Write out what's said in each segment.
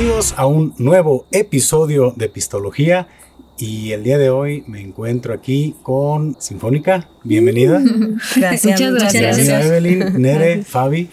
bienvenidos a un nuevo episodio de Pistología. Y el día de hoy me encuentro aquí con Sinfónica. Bienvenida. Gracias, muchas gracias. Evelyn, Nere, Fabi.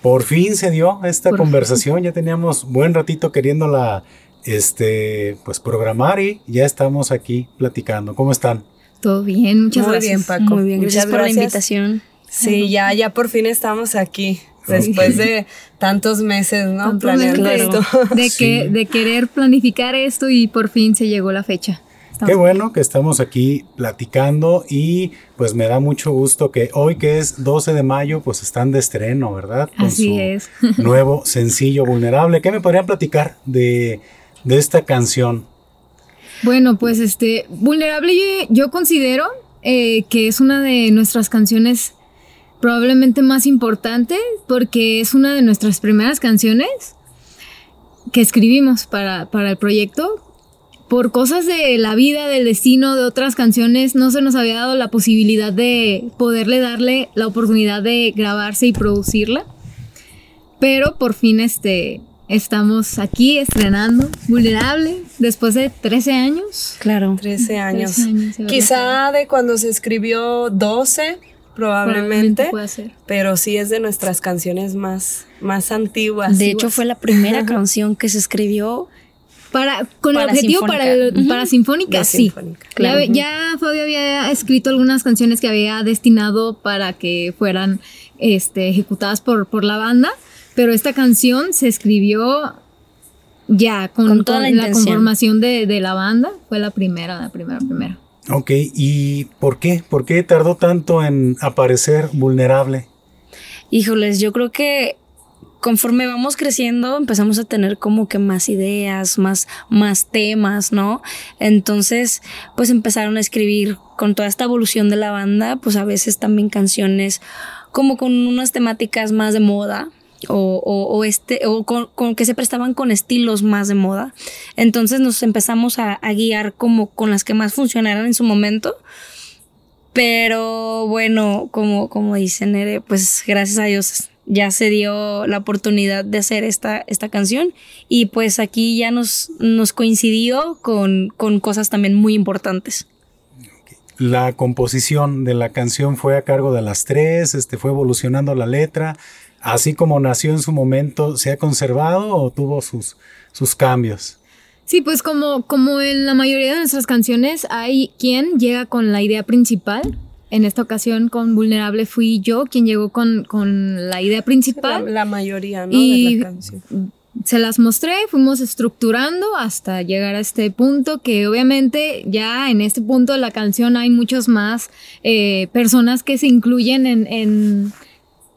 Por fin se dio esta conversación. Ya teníamos buen ratito queriéndola este, pues programar y ya estamos aquí platicando. ¿Cómo están? Todo bien, muchas Muy gracias. bien, Paco. Muy bien, gracias, por la invitación. Sí, ya, ya por fin estamos aquí. Después de tantos meses, ¿no? Planeando esto. De, que, de querer planificar esto y por fin se llegó la fecha. Qué bueno que estamos aquí platicando y pues me da mucho gusto que hoy que es 12 de mayo pues están de estreno, ¿verdad? Así es. nuevo sencillo vulnerable. ¿Qué me podrían platicar de, de esta canción? Bueno, pues este, vulnerable yo, considero eh, que es una de nuestras canciones probablemente más importante porque es una de nuestras primeras canciones que escribimos para, el proyecto. Por cosas de la vida, del destino, de otras canciones, no se nos había dado la posibilidad de poderle darle la oportunidad de grabarse y producirla. Pero por fin este, estamos aquí estrenando Vulnerable después de 13 años. Claro. 13 años. Quizá de cuando se escribió 12 probablemente, puede ser. pero sí es de nuestras canciones más, más antiguas. De hecho, fue la primera canción que se escribió para, con el objetivo para, para Sinfónica, sí. Ya, Fabio había escrito algunas canciones que había destinado para que fueran este, ejecutadas por, por la banda, pero esta canción se escribió ya con, toda la, conformación de, de, la banda. Fue la primera, la primera, primera. Ok, ¿y por qué? ¿Por qué tardó tanto en aparecer vulnerable? Híjoles, yo creo que conforme vamos creciendo empezamos a tener como que más ideas, más, más temas, ¿no? Entonces, pues empezaron a escribir con toda esta evolución de la banda, pues a veces también canciones como con unas temáticas más de moda, o, este, o con, que se prestaban con estilos más de moda. Entonces nos empezamos a, guiar como con las que más funcionaran en su momento. Pero bueno, como, como dice Nere, pues gracias a Dios ya se dio la oportunidad de hacer esta, esta canción y pues aquí ya nos, nos coincidió con, con cosas también muy importantes. La composición de la canción fue a cargo de las tres, este, fue evolucionando la letra, así como nació en su momento, ¿se ha conservado o tuvo sus, sus cambios? Sí, pues como, como en la mayoría de nuestras canciones hay quien llega con la idea principal. En esta ocasión con Vulnerable fui yo quien llegó con, la idea principal. La, mayoría, ¿no? de la canción. Se las mostré, fuimos estructurando hasta llegar a este punto que obviamente ya en este punto de la canción hay muchos más eh, personas que se incluyen en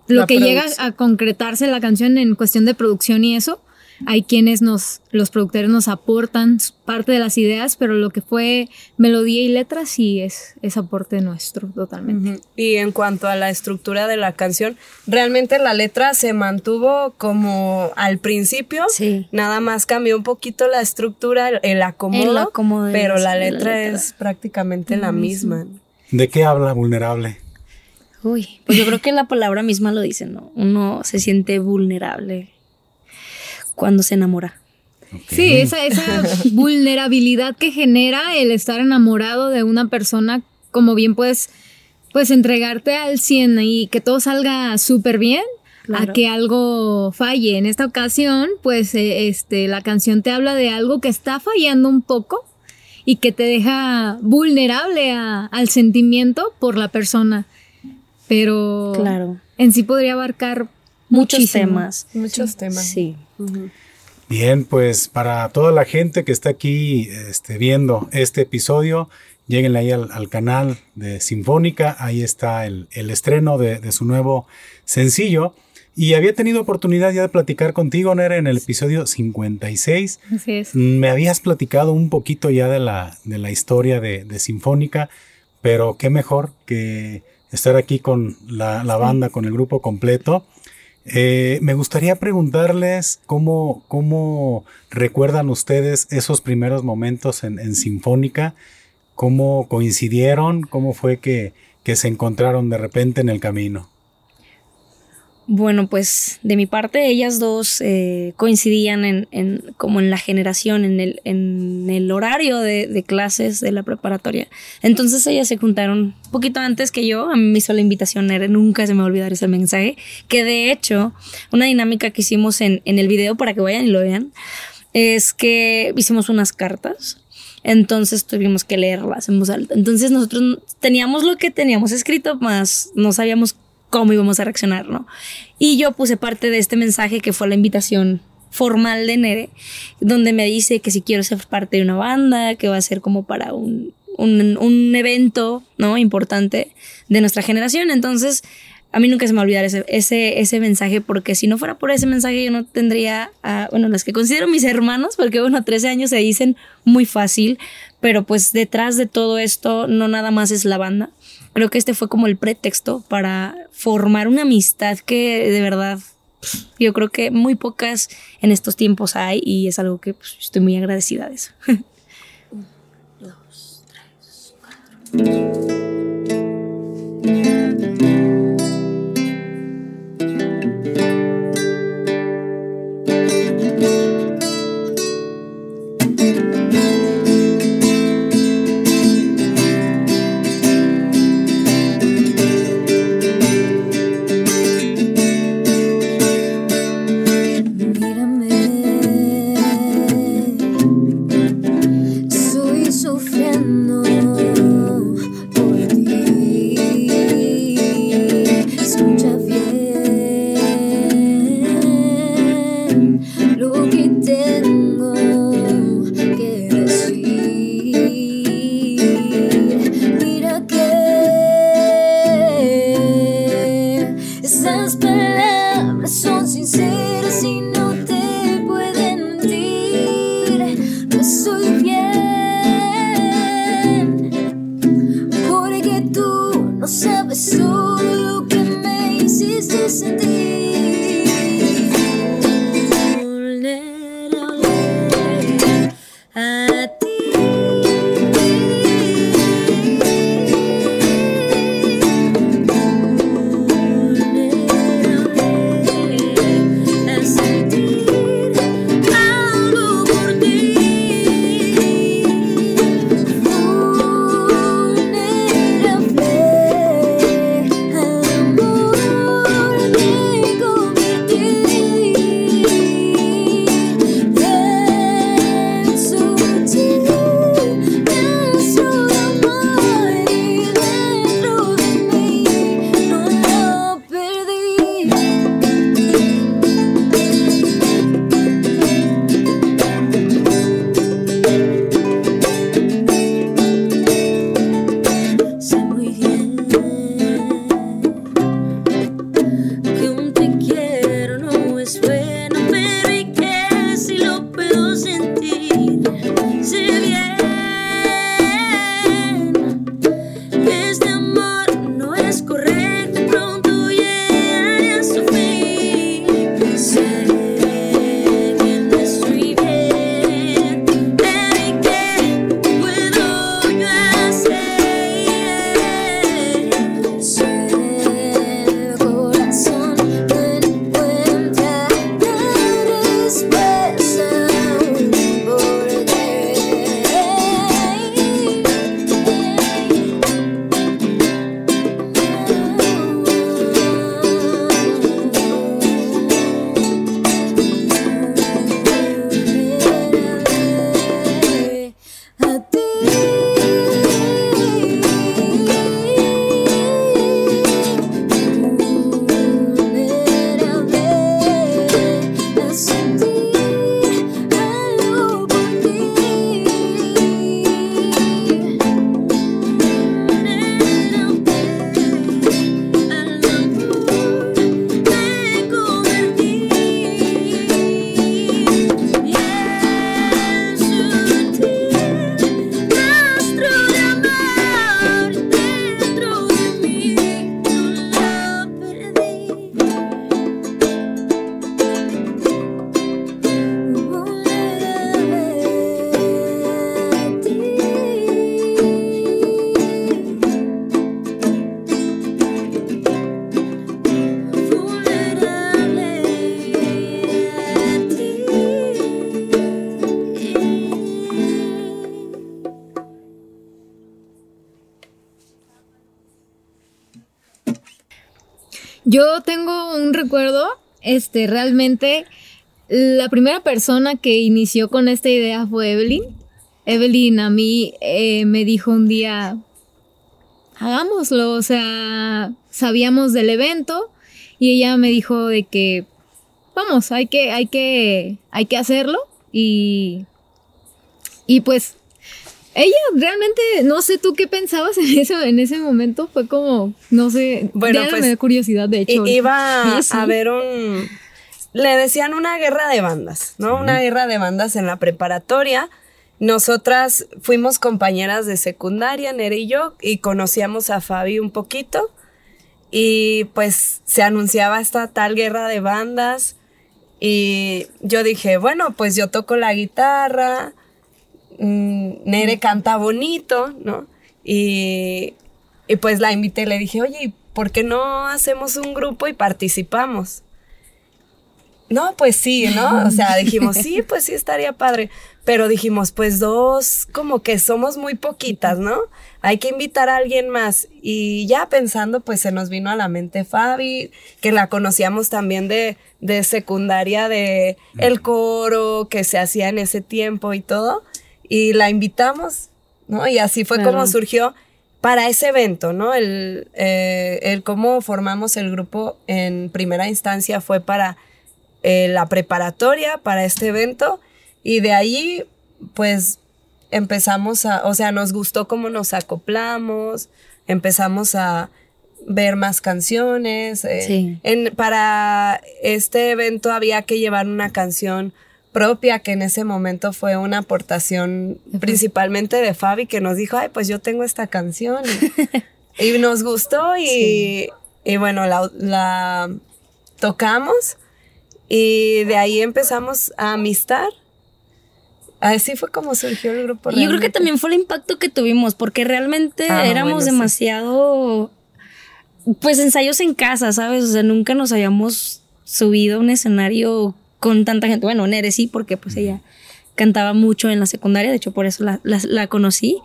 lo que llega a concretarse la canción en cuestión de producción y eso, hay quienes nos, los productores nos aportan parte de las ideas, pero lo que fue melodía y letra sí es, es aporte nuestro totalmente. Y en cuanto a la estructura de la canción, realmente la letra se mantuvo como al principio, sí. nada más cambió un poquito la estructura, el acomodo, pero la letra, es prácticamente la misma. ¿De qué habla Vulnerable? Uy, pues yo creo que la palabra misma lo dice, ¿no? Uno se siente vulnerable cuando se enamora. Sí, esa, esa vulnerabilidad que genera el estar enamorado de una persona, como bien puedes, pues entregarte al 100 y que todo salga súper bien, a que algo falle. En esta ocasión, pues eh, este, la canción te habla de algo que está fallando un poco y que te deja vulnerable al sentimiento por la persona pero claro. en sí podría abarcar muchos temas. Muchos temas. Sí. Bien, pues para toda la gente que está aquí este, viendo este episodio, lleguen ahí al, canal de Sinfónica, ahí está el, estreno de, su nuevo sencillo. Y había tenido oportunidad ya de platicar contigo, Nere, en el episodio 56. Así es. Me habías platicado un poquito ya de la, de la historia de, de Sinfónica, pero qué mejor que estar aquí con la, banda, con el grupo completo. Eh, me gustaría preguntarles cómo, cómo recuerdan ustedes esos primeros momentos en, Sinfónica, cómo coincidieron, cómo fue que, que, se encontraron de repente en el camino. Bueno, pues de mi parte, ellas dos eh, coincidían en, como en la generación, en el, en el horario de, clases de la preparatoria. Entonces ellas se juntaron un poquito antes que yo. A mí me hizo la invitación, era, nunca se me va a olvidar ese mensaje. Que de hecho, una dinámica que hicimos en, en el video para que vayan y lo vean, es que hicimos unas cartas. Entonces tuvimos que leerlas. Entonces nosotros teníamos lo que teníamos escrito, más no sabíamos cómo íbamos a reaccionar, ¿no? Y yo puse parte de este mensaje que fue la invitación formal de Nere, donde me dice que si quiero ser parte de una banda, que va a ser como para un, un, un evento, ¿no? Importante de nuestra generación. Entonces, a mí nunca se me va a olvidar ese, ese, ese, mensaje, porque si no fuera por ese mensaje yo no tendría, a, bueno, las que considero mis hermanos, porque bueno, 13 años se dicen muy fácil, pero pues detrás de todo esto no nada más es la banda, creo que este fue como el pretexto para formar una amistad que de verdad yo creo que muy pocas en estos tiempos hay y es algo que pues, estoy muy agradecida de eso. Un, dos, tres, cuatro. Yo tengo un recuerdo, este, realmente la primera persona que inició con esta idea fue Evelyn. Evelyn a mí eh, me dijo un día, hagámoslo, o sea, sabíamos del evento y ella me dijo de que, vamos, hay que, hay que, hay que hacerlo y, y pues ella realmente, no sé tú qué pensabas en ese, en ese momento, fue como, no sé, Bueno, pues, me da curiosidad de hecho. Iba Sí. a ver un... Le decían una guerra de bandas, ¿no? Una guerra de bandas en la preparatoria. Nosotras fuimos compañeras de secundaria, Nere y yo, y conocíamos a Fabi un poquito. Y pues se anunciaba esta tal guerra de bandas. Y yo dije, bueno, pues yo toco la guitarra, Nere canta bonito, ¿no? Y, y pues la invité, le dije, oye, ¿y ¿por qué no hacemos un grupo y participamos? No, pues sí, ¿no? O sea, dijimos, sí, pues sí, estaría padre. Pero dijimos, pues dos, como que somos muy poquitas, ¿no? Hay que invitar a alguien más. Y ya pensando, pues se nos vino a la mente Fabi, que la conocíamos también de, de secundaria, de el coro que se hacía en ese tiempo y todo. Y la invitamos, ¿no? Y así fue Claro. como surgió para ese evento, ¿no? El, eh, el cómo formamos el grupo en primera instancia fue para eh, la preparatoria, para este evento, y de ahí, pues, empezamos a, o sea, nos gustó cómo nos acoplamos, empezamos a ver más canciones. eh, Sí. en, para este evento había que llevar una canción propia que en ese momento fue una aportación principalmente de Fabi que nos dijo, ay, pues yo tengo esta canción y, nos gustó y, y bueno, la, la tocamos y de ahí empezamos a amistar. Así fue como surgió el grupo. Y yo creo que realmente. también fue el impacto que tuvimos, porque realmente Ah, éramos bueno, sí. demasiado, pues ensayos en casa, ¿sabes? O sea, nunca nos habíamos subido a un escenario con tanta gente. Bueno, Nere sí, porque pues ella cantaba mucho en la secundaria, de hecho por eso la, la- conocí.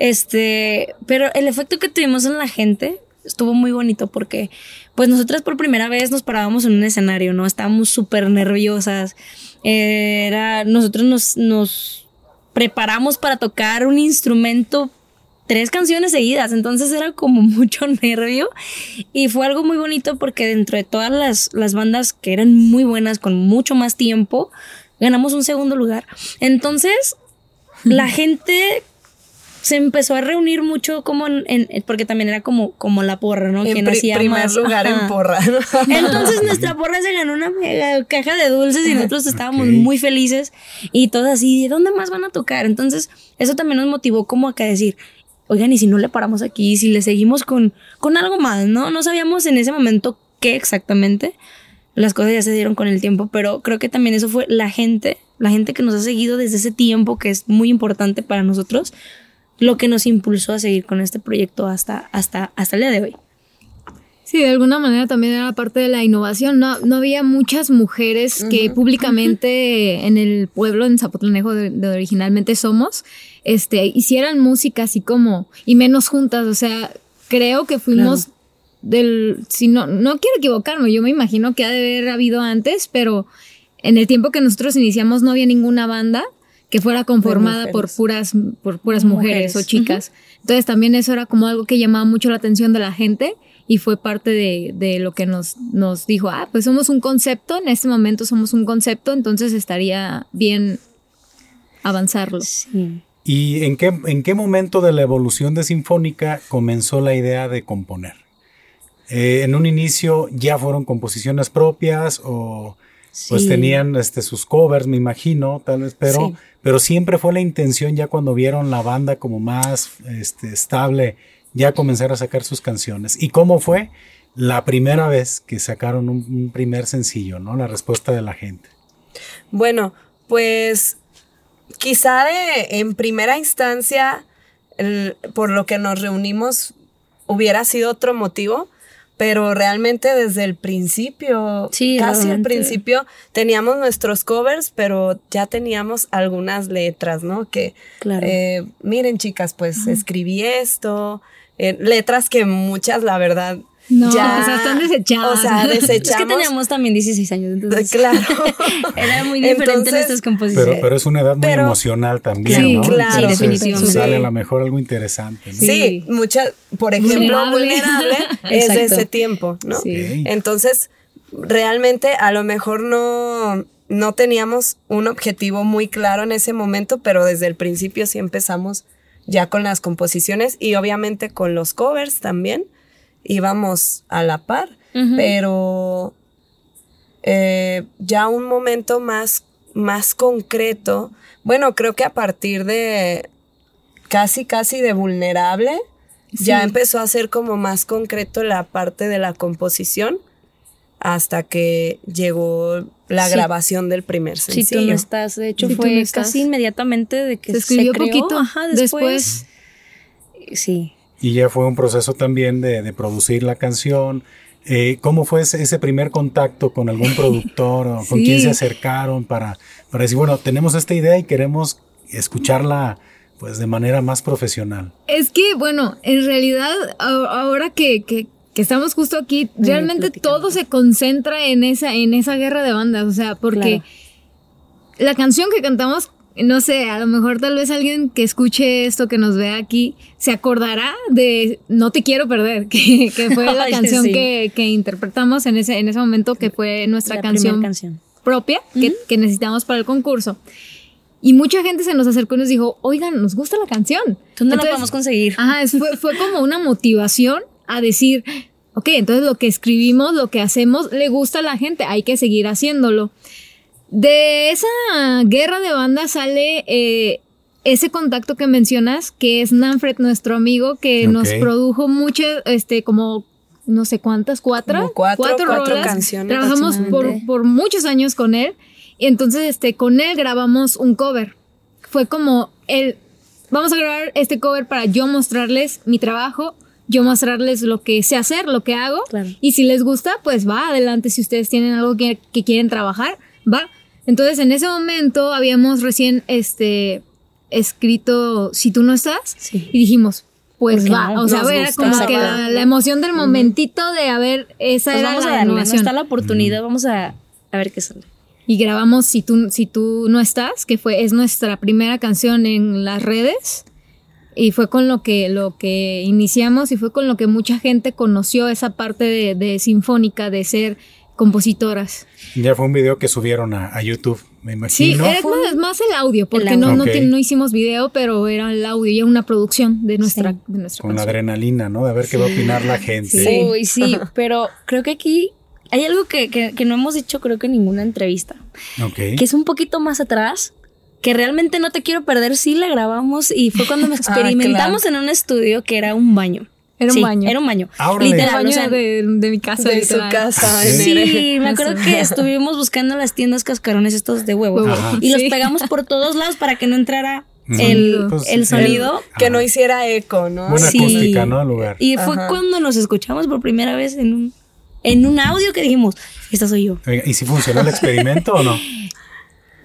Este, pero el efecto que tuvimos en la gente estuvo muy bonito porque pues nosotras por primera vez nos parábamos en un escenario, ¿no? Estábamos súper nerviosas. Era, nosotros nos, nos preparamos para tocar un instrumento tres canciones seguidas, entonces era como mucho nervio y fue algo muy bonito porque dentro de todas las, las bandas que eran muy buenas con mucho más tiempo, ganamos un segundo lugar. Entonces, la gente se empezó a reunir mucho como en, en- porque también era como, como la porra, ¿no? en Quien pri- hacía primer más- lugar ajá. en porra. ¿no? Entonces nuestra porra se ganó una mega caja de dulces y nosotros estábamos muy felices y todas así, ¿de dónde más van a tocar? Entonces eso también nos motivó como a que decir, oigan, y si no le paramos aquí, si le seguimos con, con algo más, ¿no? No sabíamos en ese momento qué exactamente. Las cosas ya se dieron con el tiempo, pero creo que también eso fue la gente, la gente que nos ha seguido desde ese tiempo, que es muy importante para nosotros, lo que nos impulsó a seguir con este proyecto hasta, hasta, hasta el día de hoy. Sí, de alguna manera también era parte de la innovación. No, no había muchas mujeres que públicamente en el pueblo, en Zapotlanejo, de, de originalmente somos, este, hicieran música así como, y menos juntas. O sea, creo que fuimos del, si no, no quiero equivocarme, yo me imagino que ha de haber habido antes, pero en el tiempo que nosotros iniciamos no había ninguna banda que fuera conformada por puras, por puras mujeres, Mujeres, o chicas. Entonces también eso era como algo que llamaba mucho la atención de la gente y fue parte de, de lo que nos, nos dijo, ah, pues somos un concepto, en este momento somos un concepto, entonces estaría bien avanzarlo. Sí. ¿Y en qué, en qué momento de la evolución de Sinfónica comenzó la idea de componer? Eh, en un inicio ya fueron composiciones propias o pues tenían este, sus covers, me imagino, tal vez, pero, Sí. pero siempre fue la intención ya cuando vieron la banda como más este, estable, ya comenzar a sacar sus canciones. ¿Y cómo fue la primera vez que sacaron un, un primer sencillo, ¿no? La respuesta de la gente. Bueno, pues quizá de en primera instancia, el- por lo que nos reunimos, hubiera sido otro motivo, pero realmente desde el principio, Sí, casi al principio, teníamos nuestros covers, pero ya teníamos algunas letras, ¿no? Que, Claro. eh, miren chicas, pues escribí esto, eh, letras que muchas, la verdad, No, ya, o sea, están desechadas. O sea, desechamos. Es que teníamos también 16 años, entonces. Claro. Era muy diferente Entonces, nuestras composiciones. Pero, pero es una edad muy Pero- emocional también, Sí, ¿no? claro. Sí, Entonces, definitivamente. Sale a Sí. lo mejor algo interesante, ¿no? Sí, Sí. muchas, por ejemplo, Vulnerable. vulnerable, es de ese tiempo, ¿no? Sí. Entonces, realmente a lo mejor no, no teníamos un objetivo muy claro en ese momento, pero desde el principio sí empezamos ya con las composiciones y obviamente con los covers también íbamos a la par, pero eh, ya un momento más, más concreto, bueno, creo que a partir de casi, casi de vulnerable, ya empezó a ser como más concreto la parte de la composición hasta que llegó la Sí. grabación del primer Si sencillo. tú no estás, de hecho fue no casi inmediatamente de que Se escribió creó, poquito ajá, después. después. Sí. Y ya fue un proceso también de, de producir la canción. Eh, ¿Cómo fue ese, ese primer contacto con algún productor o con Sí. quién se acercaron para, para decir, bueno, tenemos esta idea y queremos escucharla pues de manera más profesional? Es que, bueno, en realidad, ahora que, que- que estamos justo aquí, realmente todo se concentra en esa, en esa guerra de bandas. O sea, porque la canción que cantamos, no sé, a lo mejor tal vez alguien que escuche esto, que nos vea aquí, se acordará de No te quiero perder, que, que fue la Ay, canción sí. que, que interpretamos en ese, en ese momento, que fue nuestra La canción canción. propia que, que necesitamos para el concurso. Y mucha gente se nos acercó y nos dijo, oigan, nos gusta la canción. ¿Dónde la Entonces, podemos conseguir? Ajá, fue como una motivación a decir, ok, entonces lo que escribimos, lo que hacemos, le gusta a la gente, hay que seguir haciéndolo. De esa guerra de bandas sale eh, ese contacto que mencionas, que es Nanfred, nuestro amigo, que nos produjo muchas, este, como no sé cuántas, cuatro, Como cuatro- cuatro rolas. canciones Trabajamos por, por muchos años con él. Y entonces, este, con él grabamos un cover. Fue como el, vamos a grabar este cover para yo mostrarles mi trabajo, yo mostrarles lo que sé hacer, lo que hago. Claro. Y si les gusta, pues va adelante. Si ustedes tienen algo que, que quieren trabajar, va. Entonces, en ese momento habíamos recién, este, escrito Si tú no estás. Sí. Y dijimos, pues ¿Por qué va. no? O sea, era gusta. como que la, la emoción del momentito de haber, esa Pues era vamos la a darle, ¿no? innovación. está la oportunidad, vamos a, a ver qué sale. Y grabamos Si tú, si tú no estás, que fue, es nuestra primera canción en las redes. Y fue con lo que, lo que iniciamos y fue con lo que mucha gente conoció esa parte de, de sinfónica, de ser compositoras. Ya fue un video que subieron a, a YouTube, me Sí, imagino. era más, más el audio, porque El no, audio. no, no hicimos video, pero era el audio y era una producción de nuestra, Sí. de nuestra con canción. adrenalina, ¿no? De ver qué va a opinar la gente. Sí. Uy, sí, pero creo que aquí hay algo que, que- que no hemos dicho, creo que en ninguna entrevista, Ok. que es un poquito más atrás, que realmente no te quiero perder, sí la grabamos y fue cuando nos Ah, experimentamos en un estudio que era un baño. Era un Sí, baño. Era un baño. Ahora Literal, baño o sea, de, de mi casa. de su casa. Sí. en Sí, me acuerdo que estuvimos buscando las tiendas cascarones estos de huevo. Ajá. y los pegamos por todos lados para que no entrara el, Pues, el sonido. Que no hiciera eco, ¿no? Buena Sí. acústica, ¿no? Al lugar. Y fue Ajá. cuando nos escuchamos por primera vez en un, en un audio que dijimos, esta soy yo. Oiga, ¿Y si funcionó el experimento o no?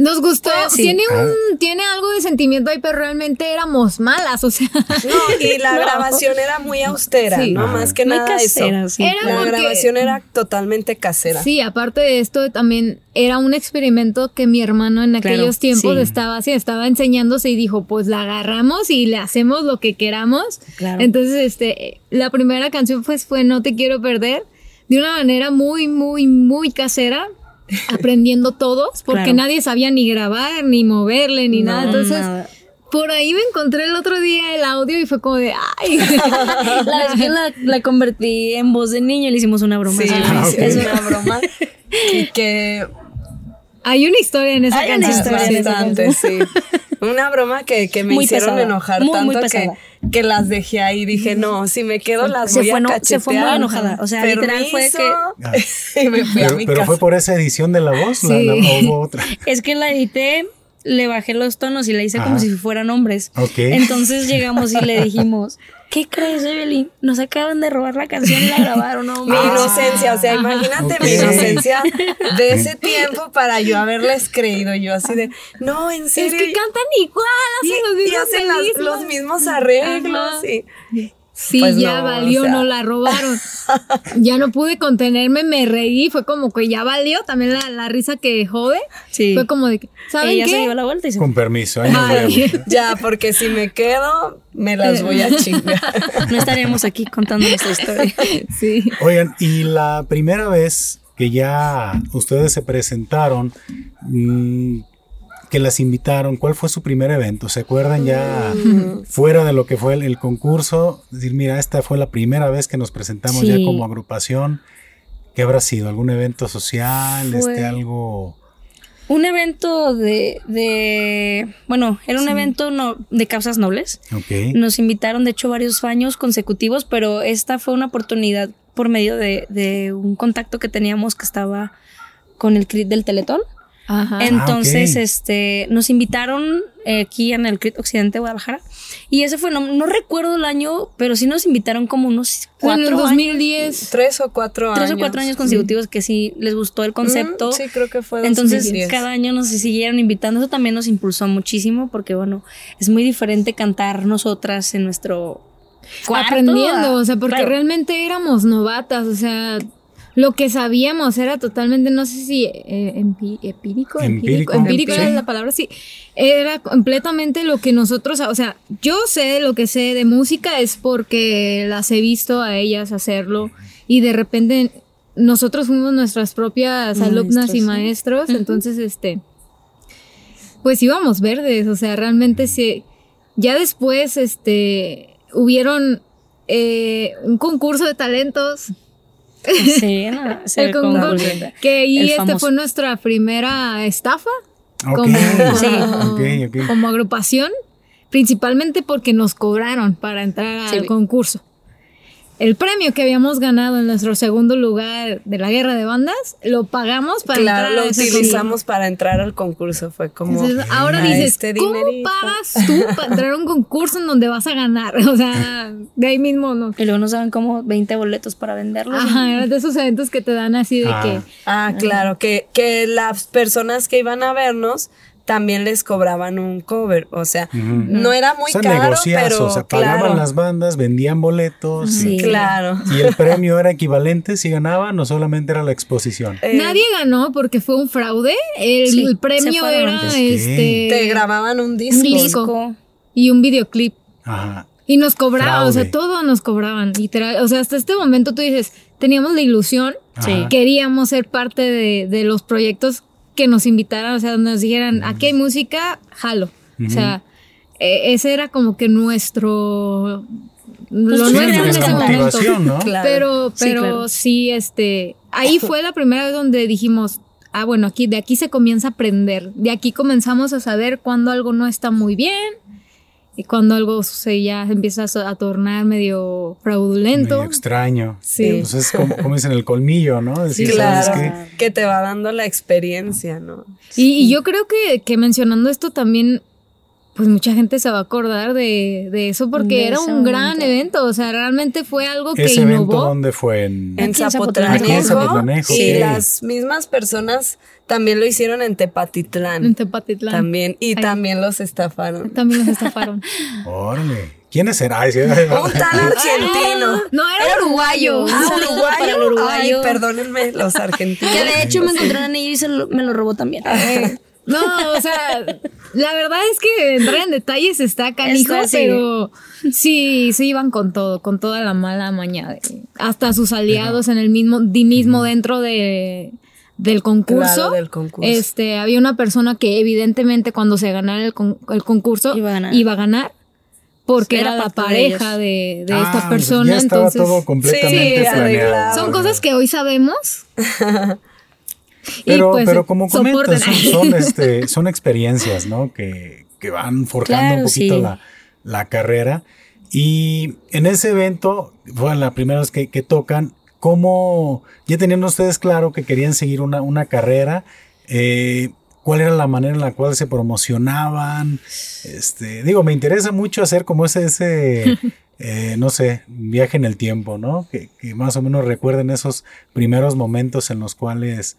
Nos gustó. Pues, sí. Tiene, Ah. un, tiene algo de sentimiento ahí, pero realmente éramos malas. O sea, No, y la No. grabación era muy austera, Sí. ¿no? Ajá. Más que Muy nada casera, eso. sí. Era La porque- grabación era totalmente casera. sí, aparte de esto, también era un experimento que mi hermano en Claro, aquellos tiempos sí. estaba así, estaba enseñándose y dijo, pues la agarramos y le hacemos lo que queramos. Claro. Entonces, este, la primera canción pues fue No te quiero perder, de una manera muy, muy, muy casera. aprendiendo todos porque Claro. nadie sabía ni grabar ni moverle ni No, nada entonces nada. por ahí me encontré el otro día el audio y fue como de ay La vez que la, la convertí en voz de niño le hicimos una broma. Sí. Ah, es una broma. Y que hay una historia en esa Hay una canción historia en esa bastante, sí. Una broma que, que me Muy hicieron pesada. enojar Muy, muy tanto que. Que las dejé ahí. Dije, no, si me quedo las Se voy fue a no- se cachetear. fue muy enojada. O sea, literal fue Permiso. me fui a Pero, mi pero casa. fue por esa edición de la voz, la, Sí. la- o hubo otra. Es que la edité, le bajé los tonos y la hice como Ajá. si fueran hombres. Entonces llegamos y le dijimos, ¿qué crees, Evelyn? Nos acaban de robar la canción y la grabaron, ¿no? Mi Ah. inocencia, o sea, imagínate mi Ok. inocencia de ese tiempo para yo haberles creído. Yo así de, no, en es serio. que cantan igual y, hacen los y mismos hacen las- melismas. los mismos arreglos. Y- Sí, Pues ya no, valió, o sea. no la robaron. ya no pude contenerme, me reí, fue como que ya valió. También la, la risa que jode. Sí. Fue como de, que, ¿saben Ella se qué? dio la vuelta y se Con permiso, ahí nos Ay. vemos. Ya, porque si me quedo, me las voy a chingar. no estaríamos aquí contando nuestra historia. Sí. Oigan, y la primera vez que ya ustedes se presentaron, mm, que las invitaron, ¿cuál fue su primer evento? ¿Se acuerdan ya fuera de lo que fue el, el concurso? Decir, mira, esta fue la primera vez que nos presentamos ya como agrupación. ¿Qué habrá sido? ¿Algún evento social? Fue- Este, algo... Un evento de, de bueno, era un evento no, de causas nobles. Ok. Nos invitaron, de hecho, varios años consecutivos, pero esta fue una oportunidad por medio de, de un contacto que teníamos que estaba con el CRIT del Teletón. Ajá. Entonces, Ah, ok. este, nos invitaron eh, aquí en el CRIT Occidente de Guadalajara. Y ese fue, no, no recuerdo el año, pero sí nos invitaron como unos Fue en cuatro el años, 2010. Tres o cuatro años. tres o cuatro años consecutivos que sí les gustó el concepto. Mm, sí, creo que fue Entonces, 2010. cada año nos siguieron invitando. Eso también nos impulsó muchísimo porque, bueno, es muy diferente cantar nosotras en nuestro cuarto. aprendiendo, o sea, porque Claro. realmente éramos novatas, o sea, lo que sabíamos era totalmente, no sé si eh, empi- empírico, Empírico, empírico, empírico era la palabra, sí, era completamente lo que nosotros, o sea, yo sé lo que sé de música es porque las he visto a ellas hacerlo y de repente nosotros fuimos nuestras propias alumnas Maestros, y sí. maestros, entonces este, pues íbamos verdes, o sea, realmente sí. Ya después, este, hubieron eh, un concurso de talentos. Sí, no, El concurso, concurso. que ahí El esta famoso. fue nuestra primera estafa como, Sí. como agrupación, principalmente porque nos cobraron para entrar al concurso. El premio que habíamos ganado en nuestro segundo lugar de la guerra de bandas, lo pagamos para Claro, entrar lo a utilizamos para entrar al concurso. Fue como. Entonces, ahora dices, este ¿cómo dinerito". pagas tú para entrar a un concurso en donde vas a ganar? O sea, de ahí mismo no. Y luego nos daban como 20 boletos para venderlos. Ajá, era de esos eventos que te dan así de Ah. que Ah, claro, que, que las personas que iban a vernos también les cobraban un cover. O sea, no era muy o sea, caro, pero o sea, pagaban claro, las bandas, vendían boletos. Sí. Y, claro. y el premio era equivalente si ganaban o solamente era la exposición. Eh, nadie ganó porque fue un fraude. El, Sí, el se premio era este te grababan un disco. un disco. Y un videoclip. Ajá. Y nos cobraban, o sea, todo nos cobraban, literal. O sea, hasta este momento tú dices, teníamos la ilusión, Sí. queríamos ser parte de, de los proyectos que nos invitaran, o sea, nos dijeran, aquí hay música, jalo. O sea, e- ese era como que nuestro... Lo Sí, nuestro en nuestra ese momento. motivación, ¿no? Claro. Pero, Sí, pero claro. sí, este, ahí fue la primera vez donde dijimos, ah, bueno, aquí, de aquí se comienza a aprender, de aquí comenzamos a saber cuando algo no está muy bien y cuando algo se ya empieza a, tornar medio fraudulento. Medio extraño. Sí. Entonces es como, como dicen el colmillo, ¿no? Decir, Sí, ¿sabes Claro, qué? que te va dando la experiencia, ¿no? Y, y yo creo que, que mencionando esto también, pues mucha gente se va a acordar de, de eso porque De era un gran evento, o sea, realmente fue algo que Ese evento, innovó. ¿dónde fue? En, En Aquí en Zapotlanejo. Aquí en Zapotlanejo, Y ok. las mismas personas también lo hicieron en Tepatitlán. En Tepatitlán. También. Y Ahí. también los estafaron. También nos estafaron. Órale. ¿Quiénes? Ay, sí, ay, Un tal argentino. No, era uruguayo. Ah, saludo uruguayo. para el uruguayo. Ay, perdónenme, los argentinos. Que de hecho me encontré en anillo y se lo- me lo robó también. No, o sea, la verdad es que entrar en detalles está canijo, Está, pero sí, sí iban con todo, con toda la mala maña. de- hasta sus aliados en el mismo, di mismo dentro de, del concurso. Claro, del concurso. Este, había una persona que evidentemente cuando se ganara el, con- el concurso Iba a ganar. iba a ganar, porque Era era, la de pareja de, de Ah, esta pues persona. Ya estaba entonces, todo completamente Sí, planeado. son cosas que hoy sabemos. Pero, pues, pero como comentas, son, son, este, son experiencias, ¿no? Que, que van forjando Claro, un poquito sí. la, la carrera. Y en ese evento, fue la primera vez que, que tocan, ¿cómo ya tenían ustedes claro que querían seguir una, una carrera? Eh, ¿Cuál era la manera en la cual se promocionaban? Este, digo, me interesa mucho hacer como ese, ese eh, no sé, viaje en el tiempo, ¿no? Que, que más o menos recuerden esos primeros momentos en los cuales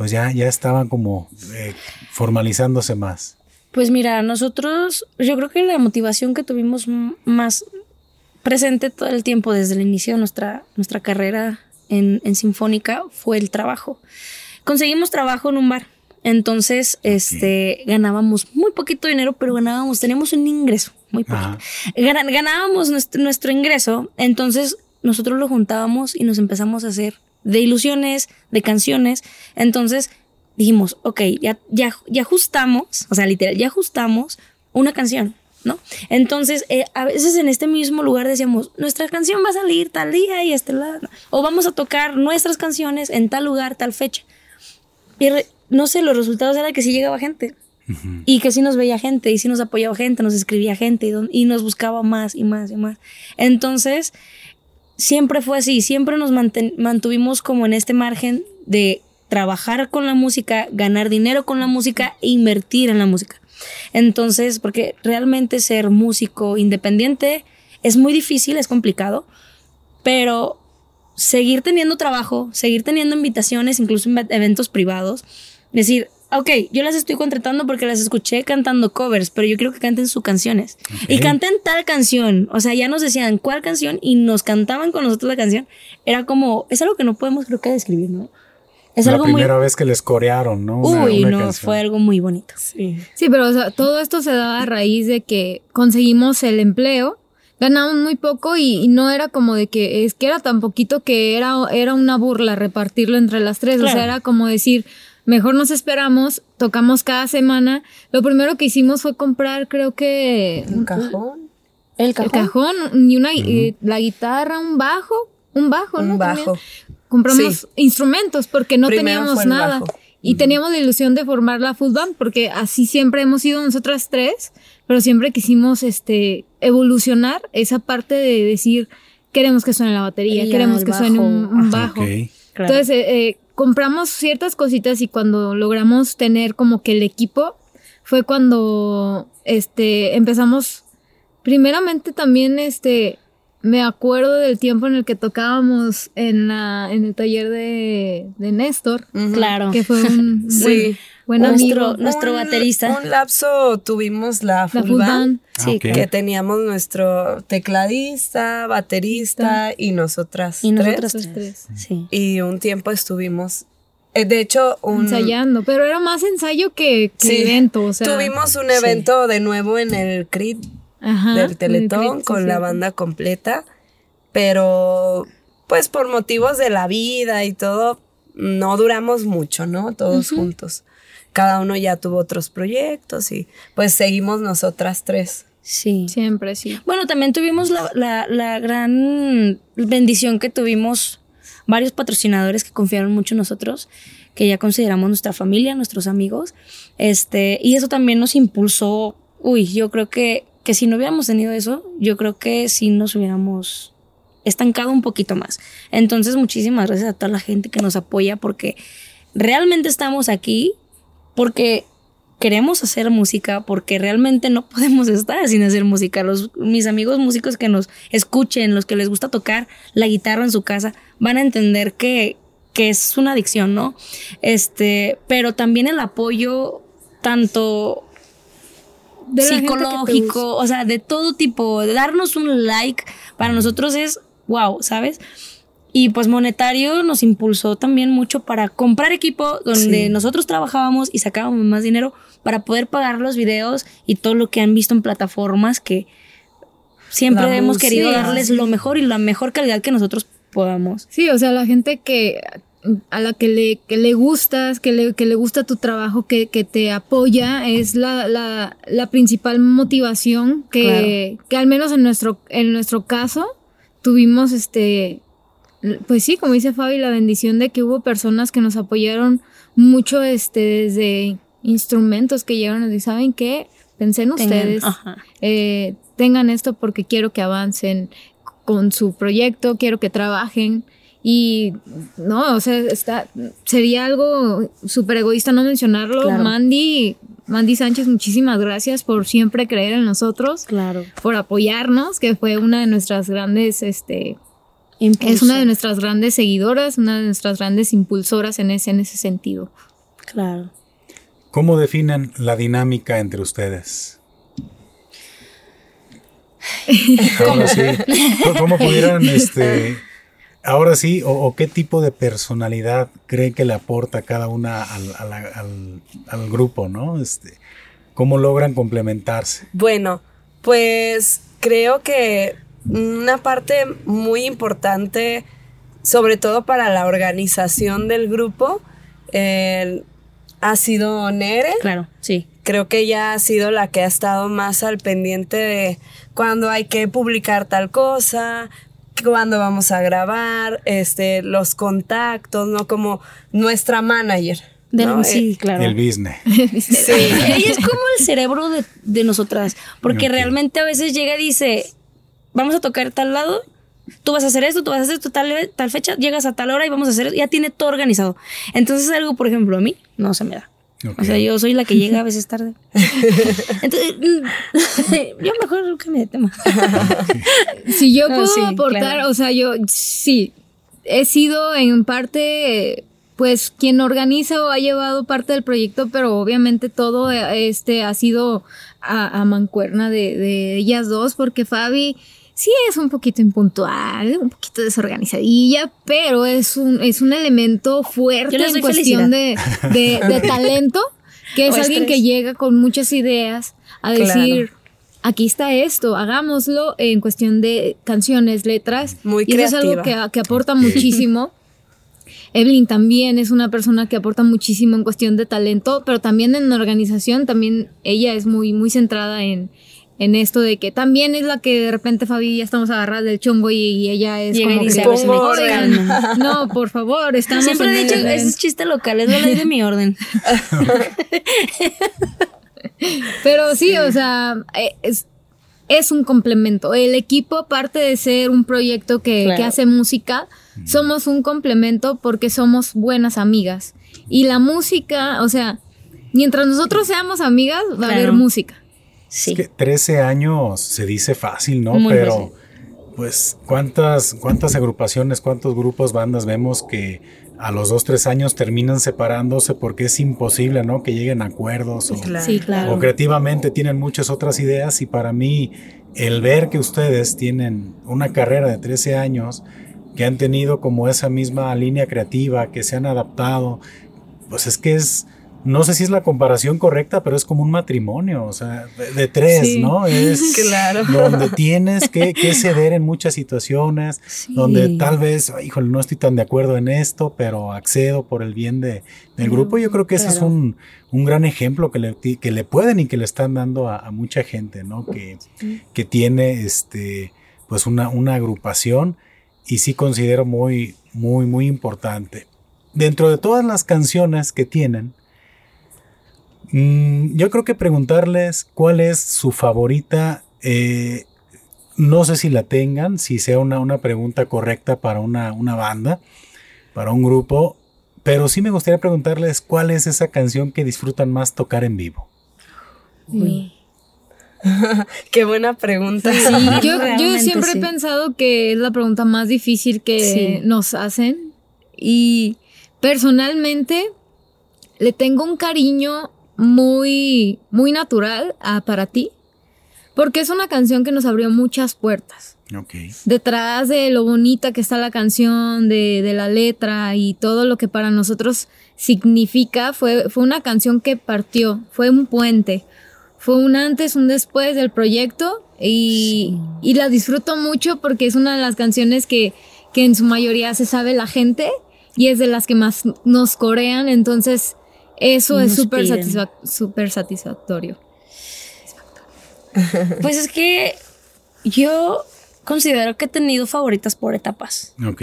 pues ya, ya estaban como eh, formalizándose más. Pues mira, nosotros, yo creo que la motivación que tuvimos más presente todo el tiempo desde el inicio de nuestra, nuestra carrera en, en Sinfónica fue el trabajo. Conseguimos trabajo en un bar. Entonces, este, ganábamos muy poquito dinero, pero ganábamos, teníamos un ingreso muy poquito. ganábamos nuestro, nuestro ingreso, entonces nosotros lo juntábamos y nos empezamos a hacer de ilusiones, de canciones. Entonces dijimos, ok, ya, ya, ya ajustamos, o sea, literal, ya ajustamos una canción. ¿no? Entonces, eh, a veces en este mismo lugar decíamos, nuestra canción va a salir tal día y este lado, o vamos a tocar nuestras canciones en tal lugar, tal fecha. Y no sé, los resultados eran que sí llegaba gente. Y que sí nos veía gente, y sí nos apoyaba gente, nos escribía gente, y, y nos buscaba más y más y más. Entonces, siempre fue así, siempre nos mantuvimos como en este margen de trabajar con la música, ganar dinero con la música e invertir en la música. Entonces, porque realmente ser músico independiente es muy difícil, es complicado, pero seguir teniendo trabajo, seguir teniendo invitaciones, incluso en eventos privados, decir, ok, yo las estoy contratando porque las escuché cantando covers, pero yo quiero que canten sus canciones. Y canten tal canción. O sea, ya nos decían cuál canción y nos cantaban con nosotros la canción. Era como, es algo que no podemos creo que describir, ¿no? Es la primera vez que les corearon, ¿no? Uy, no, fue algo muy bonito. Sí, sí pero o sea, todo esto se daba a raíz de que conseguimos el empleo, ganamos muy poco y, no era como de que es que era tan poquito que era, era una burla repartirlo entre las tres. O sea, era como decir, mejor nos esperamos, tocamos cada semana. Lo primero que hicimos fue comprar, creo que... Un cajón. El cajón. El cajón, y una, la guitarra, un bajo, un bajo, ¿no? Un bajo. Compramos instrumentos porque no teníamos nada. Y teníamos la ilusión de formar la food band porque así siempre hemos sido nosotras tres, pero siempre quisimos este evolucionar esa parte de decir queremos que suene la batería, queremos que suene un, bajo. Entonces, eh, eh, compramos ciertas cositas y cuando logramos tener como que el equipo fue cuando este empezamos primeramente también este me acuerdo del tiempo en el que tocábamos en la en el taller de, de Néstor claro. que fue un sí. buen, amigo. nuestro, baterista. un lapso tuvimos la, full, band, sí, que teníamos nuestro tecladista baterista y nosotras y nosotras tres, Sí. y un tiempo estuvimos eh, de hecho, un, ensayando, pero era más ensayo que, evento. O sea, tuvimos un evento de nuevo en el CRIT del Teletón con la banda completa, pero pues por motivos de la vida y todo, no duramos mucho, ¿no? Todos juntos. Cada uno ya tuvo otros proyectos y pues seguimos nosotras tres. Sí. Siempre, sí. Bueno, también tuvimos la, la gran bendición que tuvimos varios patrocinadores que confiaron mucho en nosotros, que ya consideramos nuestra familia, nuestros amigos. Este, y eso también nos impulsó. Uy, yo creo que, que si no hubiéramos tenido eso, yo creo que sí nos hubiéramos estancado un poquito más. Entonces, muchísimas gracias a toda la gente que nos apoya porque realmente estamos aquí porque queremos hacer música porque realmente no podemos estar sin hacer música. Los, mis amigos músicos que nos escuchen, los que les gusta tocar la guitarra en su casa, van a entender que, que es una adicción, ¿no? Este, pero también el apoyo tanto psicológico, o sea, de todo tipo, darnos un like para nosotros es wow, ¿sabes? Y pues monetario nos impulsó también mucho para comprar equipo donde nosotros trabajábamos y sacábamos más dinero para poder pagar los videos y todo lo que han visto en plataformas que siempre hemos querido darles lo mejor y la mejor calidad que nosotros podamos. Sí, o sea, la gente que a la que le, que le gustas, que le, que le gusta tu trabajo, que, que te apoya, es la, la, la principal motivación que, que al menos en nuestro, en nuestro caso tuvimos este pues sí, como dice Fabi, la bendición de que hubo personas que nos apoyaron mucho este, desde instrumentos que llegaron y saben qué, pensé en ustedes, eh, tengan esto porque quiero que avancen con su proyecto, quiero que trabajen. Y no, o sea, está, sería algo súper egoísta no mencionarlo. Mandy, Mandy Sánchez, muchísimas gracias por siempre creer en nosotros. Claro. Por apoyarnos, que fue una de nuestras grandes, este, es una de nuestras grandes seguidoras, una de nuestras grandes impulsoras en ese, en ese sentido. Claro. ¿Cómo definen la dinámica entre ustedes? Ahora sí. ¿Cómo pudieran, este, ahora sí, o, qué tipo de personalidad cree que le aporta cada una al, al, grupo, ¿no? Este, ¿Cómo logran complementarse? Bueno, pues creo que una parte muy importante, sobre todo para la organización del grupo, ha sido Nere. Claro, sí. Creo que ella ha sido la que ha estado más al pendiente de cuando hay que publicar tal cosa, cuándo vamos a grabar, este, los contactos, ¿no? Como nuestra manager. sí, eh, claro. El business. sí. Ella es como el cerebro de, de nosotras, porque realmente a veces llega y dice, vamos a tocar tal lado, tú vas a hacer esto, tú vas a hacer esto, tal, tal fecha, llegas a tal hora y vamos a hacer esto, ya tiene todo organizado. Entonces algo, por ejemplo, a mí no se me da. O sea, yo soy la que llega a veces tarde. Entonces, yo mejor que me tema. si yo puedo aportar, o sea, yo sí, he sido en parte, pues, quien organiza o ha llevado parte del proyecto, pero obviamente todo este ha sido a, mancuerna de, de ellas dos, porque Fabi sí es un poquito impuntual, un poquito desorganizadilla, pero es un, es un elemento fuerte en cuestión de, talento, que es alguien que llega con muchas ideas a decir, aquí está esto, hagámoslo en cuestión de canciones, letras. Muy y eso es algo que, que aporta muchísimo. Evelyn también es una persona que aporta muchísimo en cuestión de talento, pero también en organización, también ella es muy, muy centrada en, en esto de que también es la que de repente Fabi ya estamos agarradas del chongo y, ella es como que no, por favor, estamos Siempre he dicho, ese es chiste local, es la ley de mi orden. Pero sí, o sea, eh, es, es, un complemento. El equipo, aparte de ser un proyecto que, que hace música, somos un complemento porque somos buenas amigas. Y la música, o sea, mientras nosotros seamos amigas, va a haber música. Sí. Es que 13 años se dice fácil, ¿no? Pero, pues, ¿cuántas, ¿cuántas agrupaciones, cuántos grupos, bandas vemos que a los 2, 3 años terminan separándose porque es imposible, ¿no? Que lleguen a acuerdos o, o creativamente tienen muchas otras ideas y para mí el ver que ustedes tienen una carrera de 13 años, que han tenido como esa misma línea creativa, que se han adaptado, pues es que es no sé si es la comparación correcta, pero es como un matrimonio, o sea, de, tres, ¿no? Es claro. donde tienes que, ceder en muchas situaciones, donde tal vez, híjole, no estoy tan de acuerdo en esto, pero accedo por el bien de, del grupo. Yo creo que ese es un, gran ejemplo que le, que le pueden y que le están dando a, mucha gente, ¿no? Que, que tiene este, pues una, una agrupación y sí considero muy, muy, muy importante. Dentro de todas las canciones que tienen, Mm, yo creo que preguntarles cuál es su favorita. Eh, no sé si la tengan, si sea una, una pregunta correcta para una, una, banda, para un grupo, pero sí me gustaría preguntarles cuál es esa canción que disfrutan más tocar en vivo. Qué buena pregunta. yo, siempre he pensado que es la pregunta más difícil que nos hacen y personalmente le tengo un cariño muy, muy natural ah, para ti, porque es una canción que nos abrió muchas puertas. Detrás de lo bonita que está la canción, de, de, la letra y todo lo que para nosotros significa, fue, fue una canción que partió, fue un puente, fue un antes, un después del proyecto y, y la disfruto mucho porque es una de las canciones que, que en su mayoría se sabe la gente y es de las que más nos corean, entonces eso es súper satisfactorio. Pues es que yo considero que he tenido favoritas por etapas. Ok.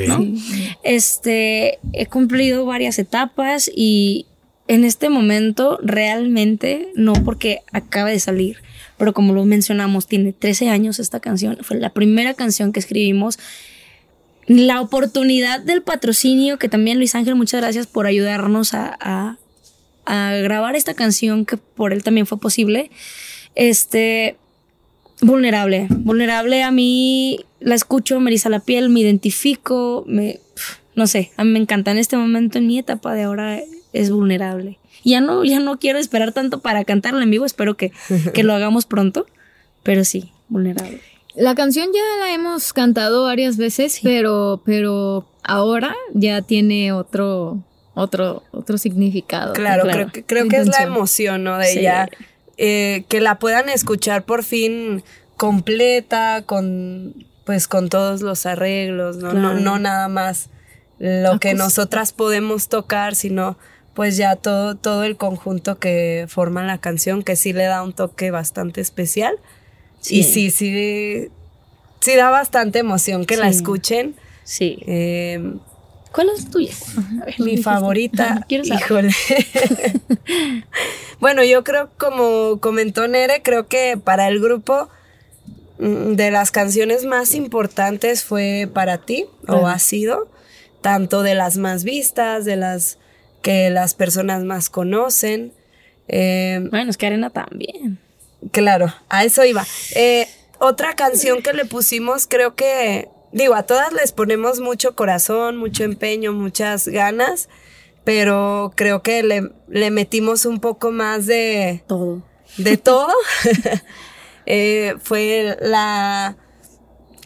Este, he cumplido varias etapas y en este momento realmente, no porque acaba de salir, pero como lo mencionamos, tiene 13 años esta canción. Fue la primera canción que escribimos. La oportunidad del patrocinio, que también Luis Ángel, muchas gracias por ayudarnos a a grabar esta canción que por él también fue posible. Este, vulnerable, vulnerable a mí, la escucho, me eriza la piel, me identifico, me, no sé, a mí me encanta. En este momento, en mi etapa de ahora, es vulnerable. Ya no, ya no quiero esperar tanto para cantarla en vivo, espero que, que lo hagamos pronto, pero sí, vulnerable. La canción ya la hemos cantado varias veces, pero, pero ahora ya tiene otro, otro, otro significado. Claro, creo que, creo que es la emoción, ¿no? De ella, eh, que la puedan escuchar por fin completa, con pues con todos los arreglos, ¿no? No, no nada más lo que nosotras podemos tocar, sino pues ya todo, todo el conjunto que forma la canción, que sí le da un toque bastante especial. Y sí, sí, sí da bastante emoción que la escuchen. Sí. Eh, ¿Cuál es tuya? mi favorita. Híjole. bueno, yo creo, como comentó Nere, creo que para el grupo mm, de las canciones más importantes fue para ti, o ha sido, tanto de las más vistas, de las que las personas más conocen. Eh, bueno, es que Arena también. Claro, a eso iba. Eh, otra canción que le pusimos, creo que, digo, a todas les ponemos mucho corazón, mucho empeño, muchas ganas, pero creo que le, le metimos un poco más de... Todo. De todo. Eh, fue la,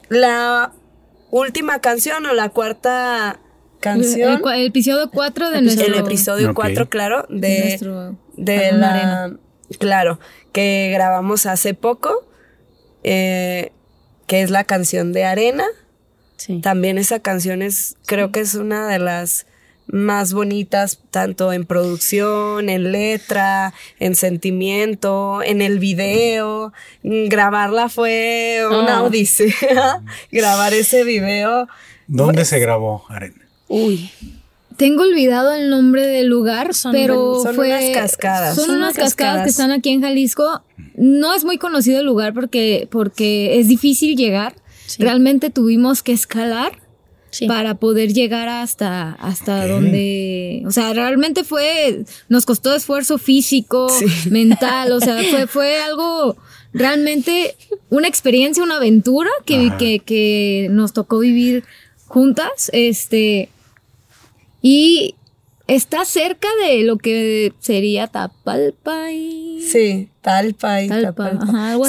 la última canción o la cuarta canción. El, episodio 4 de nuestro... El episodio 4, claro, de, de, la... Claro, que grabamos hace poco, eh, que es la canción de Arena. También esa canción es, creo que es una de las más bonitas, tanto en producción, en letra, en sentimiento, en el video. Grabarla fue una ah. odisea. Grabar ese video. ¿Dónde pues se grabó, Arena? Uy. Tengo olvidado el nombre del lugar, pero son fue. Unas cascadas. Son, unas cascadas. que están aquí en Jalisco. No es muy conocido el lugar porque, porque es difícil llegar. Realmente tuvimos que escalar para poder llegar hasta, hasta donde. O sea, realmente fue. Nos costó esfuerzo físico, mental. O sea, fue, fue algo realmente una experiencia, una aventura que, que, que nos tocó vivir juntas. Este y está cerca de lo que sería Tapalpa y... Sí, Talpa y Talpa.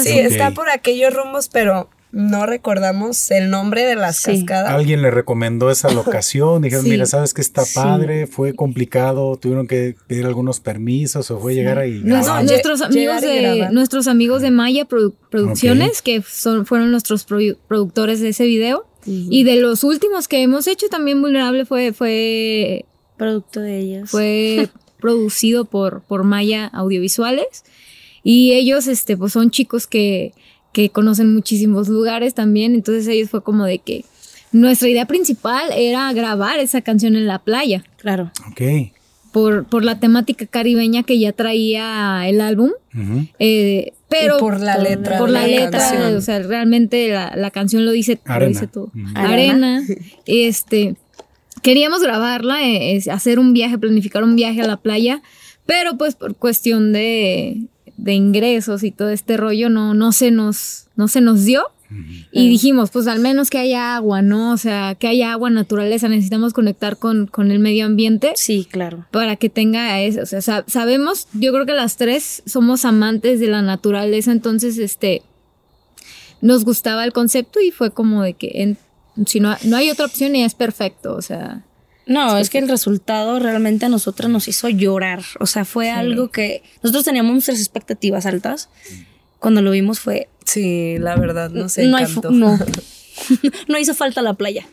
Sí, está por aquellos rumbos, pero no recordamos el nombre de las cascadas. Alguien le recomendó esa locación, dijeron, mira, sabes que está padre, fue complicado, tuvieron que pedir algunos permisos o fue llegar ahí. nuestros, amigos de, nuestros amigos de Maya Producciones, que son, fueron nuestros productores de ese video, y de los últimos que hemos hecho también Vulnerable fue, fue producto de ellos. Fue producido por, por Maya Audiovisuales. Y ellos, este, pues son chicos que, que conocen muchísimos lugares también. Entonces ellos fue como de que nuestra idea principal era grabar esa canción en la playa. Claro. Ok por, por la temática caribeña que ya traía el álbum. Eh, pero por la letra. Por la, letra, o sea, realmente la, canción lo dice, todo. Arena. Este, queríamos grabarla, eh, hacer un viaje, planificar un viaje a la playa, pero pues por cuestión de, de ingresos y todo este rollo no, no, se, nos, no se nos dio. Y dijimos, pues al menos que haya agua, ¿no? O sea, que haya agua, naturaleza, necesitamos conectar con, con el medio ambiente. Sí, claro. Para que tenga eso. O sea, sabemos, yo creo que las tres somos amantes de la naturaleza, entonces, este, nos gustaba el concepto y fue como de que si no, no hay otra opción y es perfecto, o sea. No, es que el resultado realmente a nosotros nos hizo llorar. O sea, fue algo que nosotros teníamos nuestras expectativas altas. Cuando lo vimos fue Sí, la verdad, no sé. No, no. no hizo falta la playa.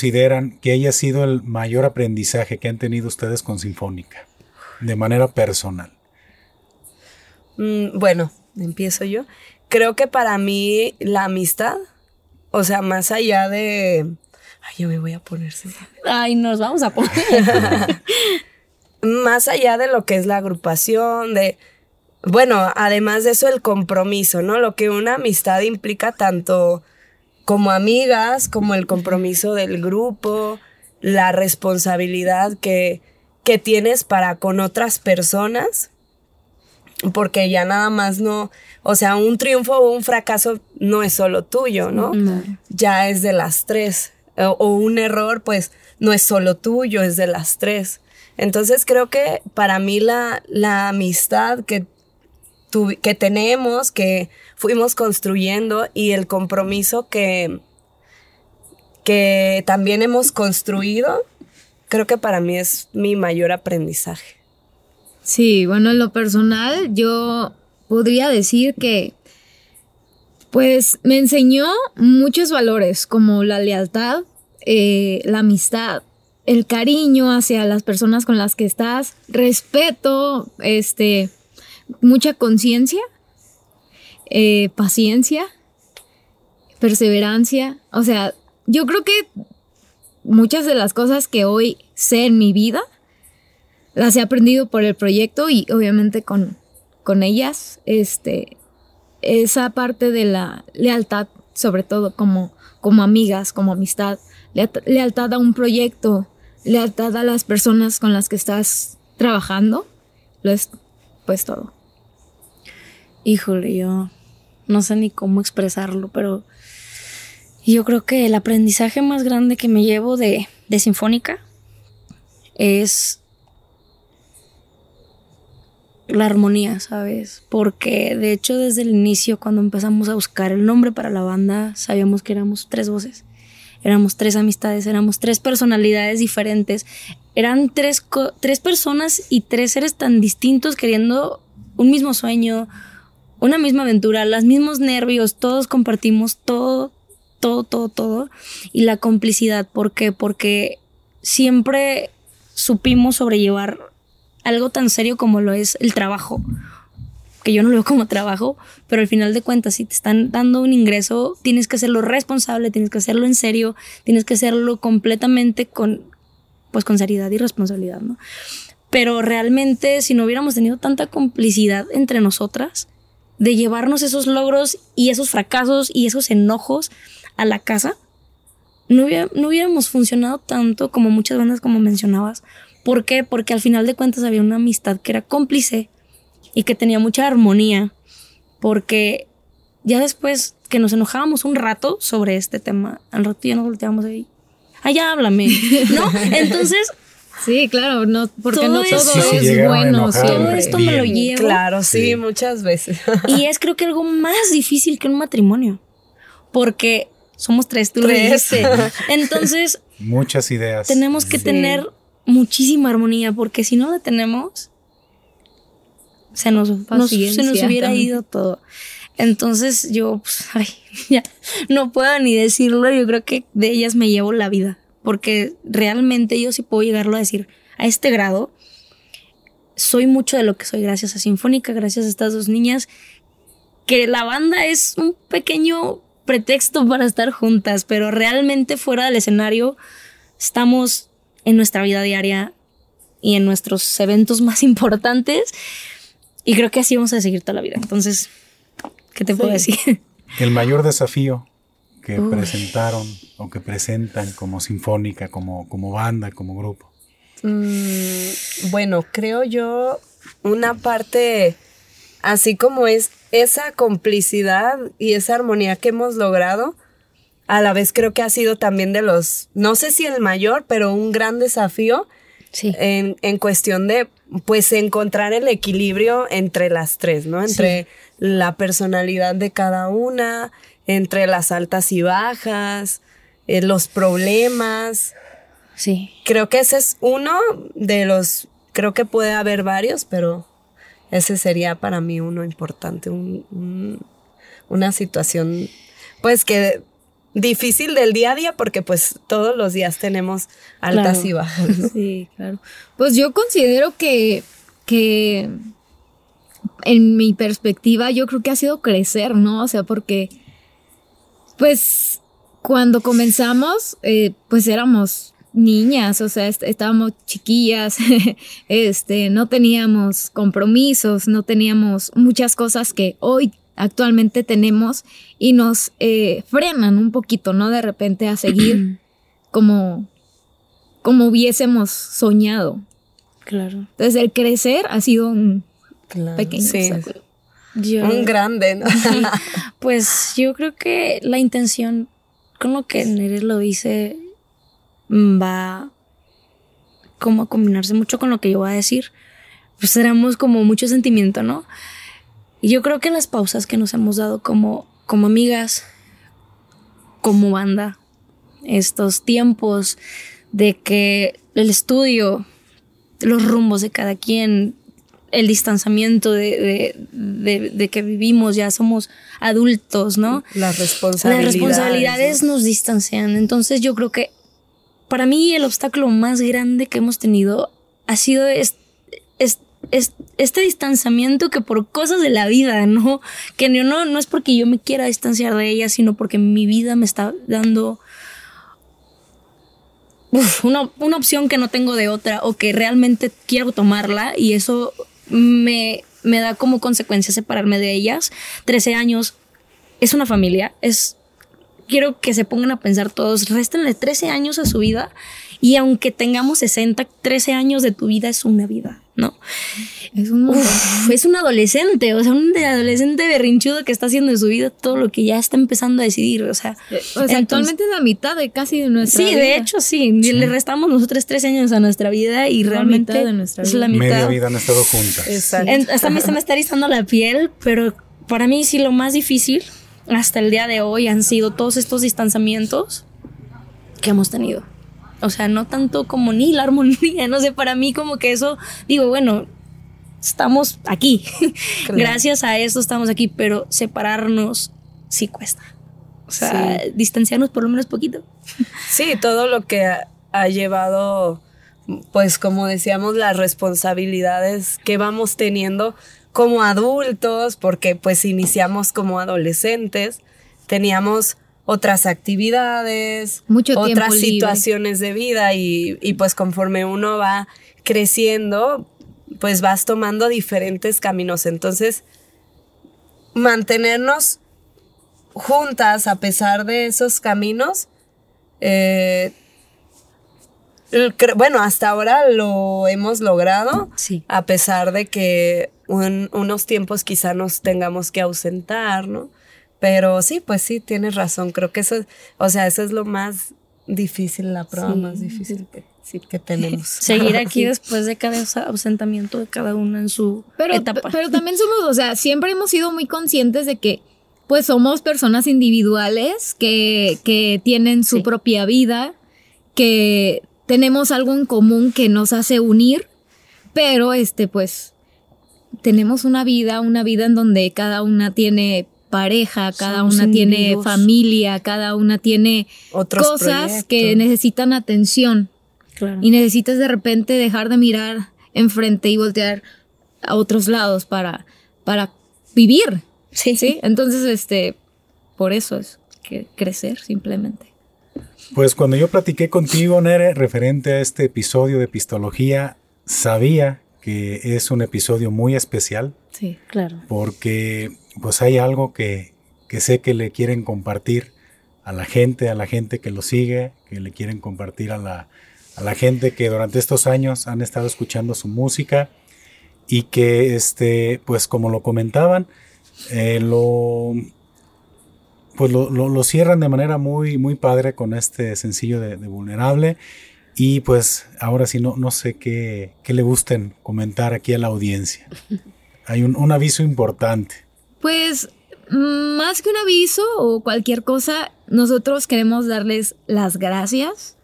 Consideran que haya sido el mayor aprendizaje que han tenido ustedes con Sinfónica? De manera personal. Mm, bueno, empiezo yo. Creo que para mí la amistad, o sea, más allá de... Ay, yo me voy a poner. Ay, nos vamos a poner. más allá de lo que es la agrupación, de, bueno, además de eso el compromiso, ¿no? Lo que una amistad implica tanto como amigas, como el compromiso del grupo, la responsabilidad que, que tienes para con otras personas, porque ya nada más no, o sea, un triunfo o un fracaso no es solo tuyo, ¿no? No. Ya es de las tres. O, o un error, pues, no es solo tuyo, es de las tres. Entonces creo que para mí la, la amistad que, que tenemos, que fuimos construyendo y el compromiso que, que también hemos construido, creo que para mí es mi mayor aprendizaje. Sí, bueno, en lo personal yo podría decir que pues me enseñó muchos valores como la lealtad, eh, la amistad, el cariño hacia las personas con las que estás, respeto, este, mucha conciencia, eh, paciencia, perseverancia. O sea, yo creo que muchas de las cosas que hoy sé en mi vida las he aprendido por el proyecto y obviamente con, con ellas. Este, esa parte de la lealtad, sobre todo como, como amigas, como amistad, lealtad, a un proyecto, lealtad a las personas con las que estás trabajando, lo es pues todo. Híjole, yo no sé ni cómo expresarlo, pero yo creo que el aprendizaje más grande que me llevo de, de Sinfónica es la armonía, ¿sabes? Porque de hecho desde el inicio, cuando empezamos a buscar el nombre para la banda, sabíamos que éramos tres voces. Éramos tres amistades, éramos tres personalidades diferentes. Eran tres, tres personas y tres seres tan distintos queriendo un mismo sueño, una misma aventura, los mismos nervios, todos compartimos todo, todo, todo, todo. Y la complicidad, ¿por qué? Porque siempre supimos sobrellevar algo tan serio como lo es el trabajo, que yo no lo veo como trabajo, pero al final de cuentas, si te están dando un ingreso, tienes que hacerlo responsable, tienes que hacerlo en serio, tienes que hacerlo completamente con, pues con seriedad y responsabilidad, ¿no? Pero realmente, si no hubiéramos tenido tanta complicidad entre nosotras, de llevarnos esos logros y esos fracasos y esos enojos a la casa, no, hubiera- no hubiéramos funcionado tanto como muchas bandas como mencionabas. ¿Por qué? Porque al final de cuentas había una amistad que era cómplice y que tenía mucha armonía. Porque ya después que nos enojábamos un rato sobre este tema, al rato ya nos volteamos ahí. Ah, ya háblame. ¿No? Entonces, Sí, claro, no, porque Todo no todo Sí, sí, es bueno enojar todo esto me lo llevo. Claro, sí, Sí. muchas veces. Y es creo que algo más difícil que un matrimonio. Porque somos tres, tú Tres. lo dijiste. Entonces, Muchas ideas. tenemos que Sí. tener muchísima armonía, porque si no la tenemos, se nos, nos- se nos hubiera también. ido todo. Entonces yo, pues, ay, ya, no puedo ni decirlo, yo creo que de ellas me llevo la vida, porque realmente yo sí puedo llegarlo a decir a este grado. Soy mucho de lo que soy gracias a Sinfónica, gracias a estas dos niñas, que la banda es un pequeño pretexto para estar juntas, pero realmente fuera del escenario estamos en nuestra vida diaria y en nuestros eventos más importantes y creo que así vamos a seguir toda la vida. Entonces, ¿qué te puedo decir? El mayor desafío que Uy. presentaron o que presentan como sinfónica, como, como banda, como grupo. Mm, bueno, creo yo una parte así como es esa complicidad y esa armonía que hemos logrado, a la vez creo que ha sido también de los, no sé si el mayor, pero un gran desafío Sí. en, en cuestión de, pues, encontrar el equilibrio entre las tres, ¿no? Entre la personalidad de cada una, entre las altas y bajas, eh, los problemas. Sí. Creo que ese es uno de los, creo que puede haber varios, pero ese sería para mí uno importante, un- un- una situación, pues que difícil del día a día, porque pues todos los días tenemos altas Claro. y bajas. ¿no? Sí, claro. Pues yo considero que, que en mi perspectiva yo creo que ha sido crecer, ¿no? O sea, porque pues cuando comenzamos, eh, pues éramos niñas, o sea, est- estábamos chiquillas, este, no teníamos compromisos, no teníamos muchas cosas que hoy actualmente tenemos y nos eh, frenan un poquito, ¿no? De repente a seguir como, como hubiésemos soñado. Claro. Entonces el crecer ha sido un Claro, pequeño sí. obstáculo. Yo, Un grande, ¿no? pues yo creo que la intención con lo que Nere lo dice va como a combinarse mucho con lo que yo voy a decir. Pues tenemos como mucho sentimiento, ¿no? Y yo creo que las pausas que nos hemos dado como, como amigas, como banda, estos tiempos de que el estudio, los rumbos de cada quien, el distanciamiento de, de- de- de que vivimos, ya somos adultos, ¿no? Las Las responsabilidades. responsabilidades nos distancian. Entonces yo creo que para mí el obstáculo más grande que hemos tenido ha sido es- es- es- este distanciamiento que por cosas de la vida, ¿no? Que yo no, no es porque yo me quiera distanciar de ella, sino porque mi vida me está dando uf, una, una opción que no tengo de otra o que realmente quiero tomarla y eso me, me da como consecuencia separarme de ellas. 13 años es una familia, es quiero que se pongan a pensar todos, réstenle 13 años a su vida y aunque tengamos 60, 13 años de tu vida es una vida, ¿no? Es un. Uf, es un adolescente, o sea, un adolescente berrinchudo que está haciendo de su vida todo lo que ya está empezando a decidir, o sea. O sea, entonces- actualmente es la mitad de casi de nuestra Sí, vida. de hecho sí, le restamos nosotros 13 años a nuestra vida y La realmente mitad de nuestra es vida. la mitad. Media vida han estado juntas. Exacto. En- hasta a mí se me está erizando la piel, pero para mí sí lo más difícil hasta el día de hoy han sido todos estos distanciamientos que hemos tenido. O sea, no tanto como ni la armonía, no sé, para mí como que eso, digo, bueno, estamos aquí. Claro. Gracias a esto estamos aquí, pero separarnos sí cuesta. O sea, Sí. distanciarnos por lo menos poquito. Sí, todo lo que ha, ha llevado pues como decíamos, las responsabilidades que vamos teniendo como adultos, porque pues iniciamos como adolescentes, teníamos otras actividades, Mucho otras libre. situaciones de vida y, y pues conforme uno va creciendo, pues vas tomando diferentes caminos. Entonces, mantenernos juntas a pesar de esos caminos, eh, bueno, hasta ahora lo hemos logrado, Sí. a pesar de que un- unos tiempos quizá nos tengamos que ausentar, ¿no? Pero sí, pues sí, tienes razón, creo que eso, es- o sea, eso es lo más difícil, la prueba Sí. más difícil que, sí, que tenemos. Seguir aquí después de cada ausentamiento de cada uno en su Pero, etapa. pero también somos, o sea, siempre hemos sido muy conscientes de que pues somos personas individuales que, que tienen su Sí. propia vida, que tenemos algo en común que nos hace unir, pero este pues tenemos una vida, una vida en donde cada una tiene pareja, cada Somos una tiene individuos. familia, cada una tiene Otros cosas que necesitan atención claro. y necesitas de repente dejar de mirar enfrente y voltear a otros lados para, para vivir. Sí. ¿Sí? Entonces, este, por eso es que crecer simplemente. Pues cuando yo platiqué contigo, Nere, referente a este episodio de Pistología, sabía que es un episodio muy especial Sí. Claro. porque pues hay algo que, que sé que le quieren compartir a la gente, a la gente que lo sigue, que le quieren compartir a la, a la gente que durante estos años han estado escuchando su música y que, este, pues como lo comentaban, eh, lo, pues lo, lo- lo cierran de manera muy, muy padre con este sencillo de, de Vulnerable. Y pues ahora sí, no, no sé qué, qué le gusten comentar aquí a la audiencia. Hay un, un aviso importante. Pues, más que un aviso o cualquier cosa, nosotros queremos darles las gracias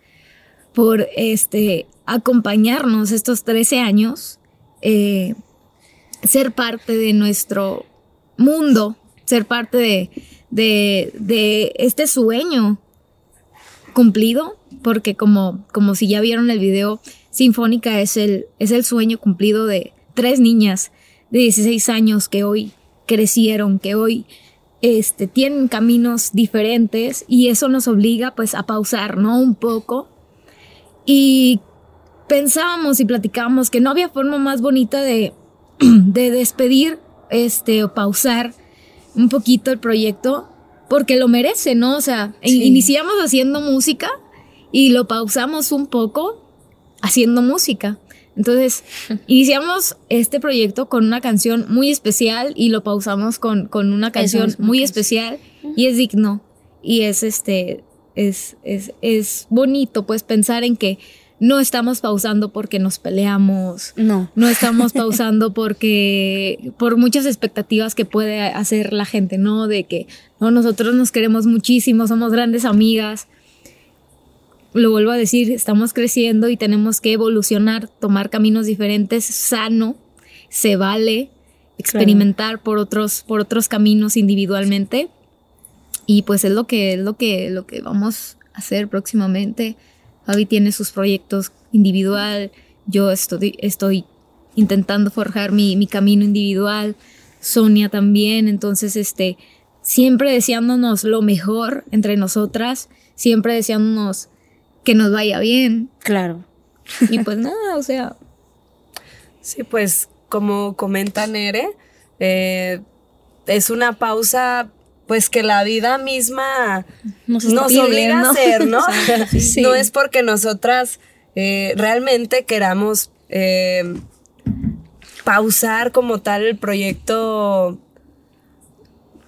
por este acompañarnos estos 13 años, eh, ser parte de nuestro mundo, ser parte de, de, de este sueño cumplido, porque como, como si ya vieron el video, Sinfónica es el, es el sueño cumplido de tres niñas de 16 años que hoy crecieron, que hoy este, tienen caminos diferentes y eso nos obliga pues a pausar, ¿no? Un poco. Y pensábamos y platicábamos que no había forma más bonita de, de despedir este, o pausar un poquito el proyecto porque lo merece, ¿no? O sea, Sí. iniciamos haciendo música y lo pausamos un poco haciendo música. Entonces, iniciamos este proyecto con una canción muy especial y lo pausamos con, con una canción muy canción. especial y es digno y es este, es, es, es bonito pues pensar en que no estamos pausando porque nos peleamos, No. no estamos pausando porque por muchas expectativas que puede hacer la gente, ¿no? De que no, nosotros nos queremos muchísimo, somos grandes amigas. Lo vuelvo a decir, estamos creciendo y tenemos que evolucionar, tomar caminos diferentes, sano, se vale experimentar por otros por otros caminos individualmente. Y pues es lo que es lo que lo que vamos a hacer próximamente. Javi tiene sus proyectos individual, yo estoy, estoy intentando forjar mi, mi camino individual, Sonia también, entonces este, siempre deseándonos lo mejor entre nosotras, siempre deseándonos que nos vaya bien Claro. y pues nada, o sea, Sí, pues como comenta Nere, eh, es una pausa pues que la vida misma Nos, obliga a hacer, ¿no? Sí. No es porque nosotras eh, realmente queramos eh, pausar como tal el proyecto,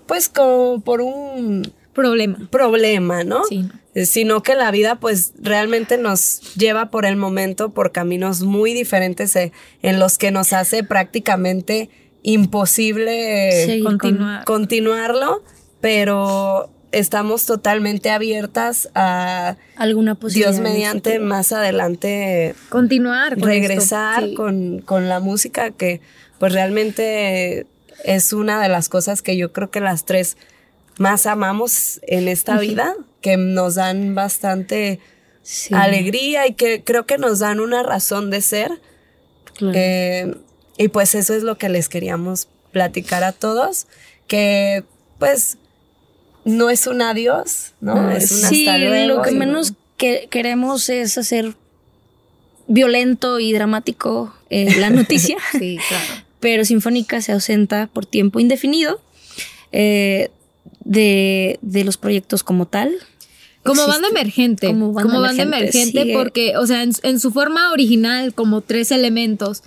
pues como por un problema. problema, ¿no? Sí. Sino que la vida pues realmente nos lleva por el momento por caminos muy diferentes eh, en los que nos hace prácticamente imposible eh, Continuar. continuarlo, pero estamos totalmente abiertas a alguna posibilidad. Dios el mediante más adelante Continuar. con regresar esto, sí. con, con la música que pues realmente es una de las cosas que yo creo que las tres más amamos en esta vida, que nos dan bastante Sí, alegría y que creo que nos dan una razón de ser. claro. Eh, y pues eso es lo que les queríamos platicar a todos, que pues no es un adiós, ¿no? Es un sí, hasta luego. lo que menos que queremos es hacer violento y dramático eh, la noticia. Sí, claro. pero Sinfónica se ausenta por tiempo indefinido eh, de, de los proyectos como tal. Como Existe- banda emergente. como Como banda banda, emergente, emergente, sigue. porque, o sea, en, en su forma original, como tres elementos,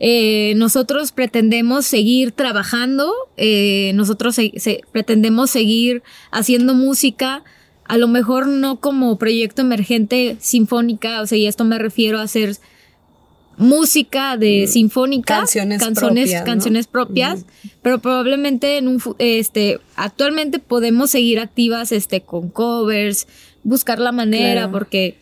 eh, nosotros pretendemos seguir trabajando, eh, nosotros se- se- pretendemos seguir haciendo música, a lo mejor no como proyecto emergente sinfónica, o sea, y esto me refiero a hacer música de sinfónica, Canciones canciones, propias, ¿no? canciones propias, pero probablemente en un este actualmente podemos seguir activas este con covers, buscar la manera Claro. porque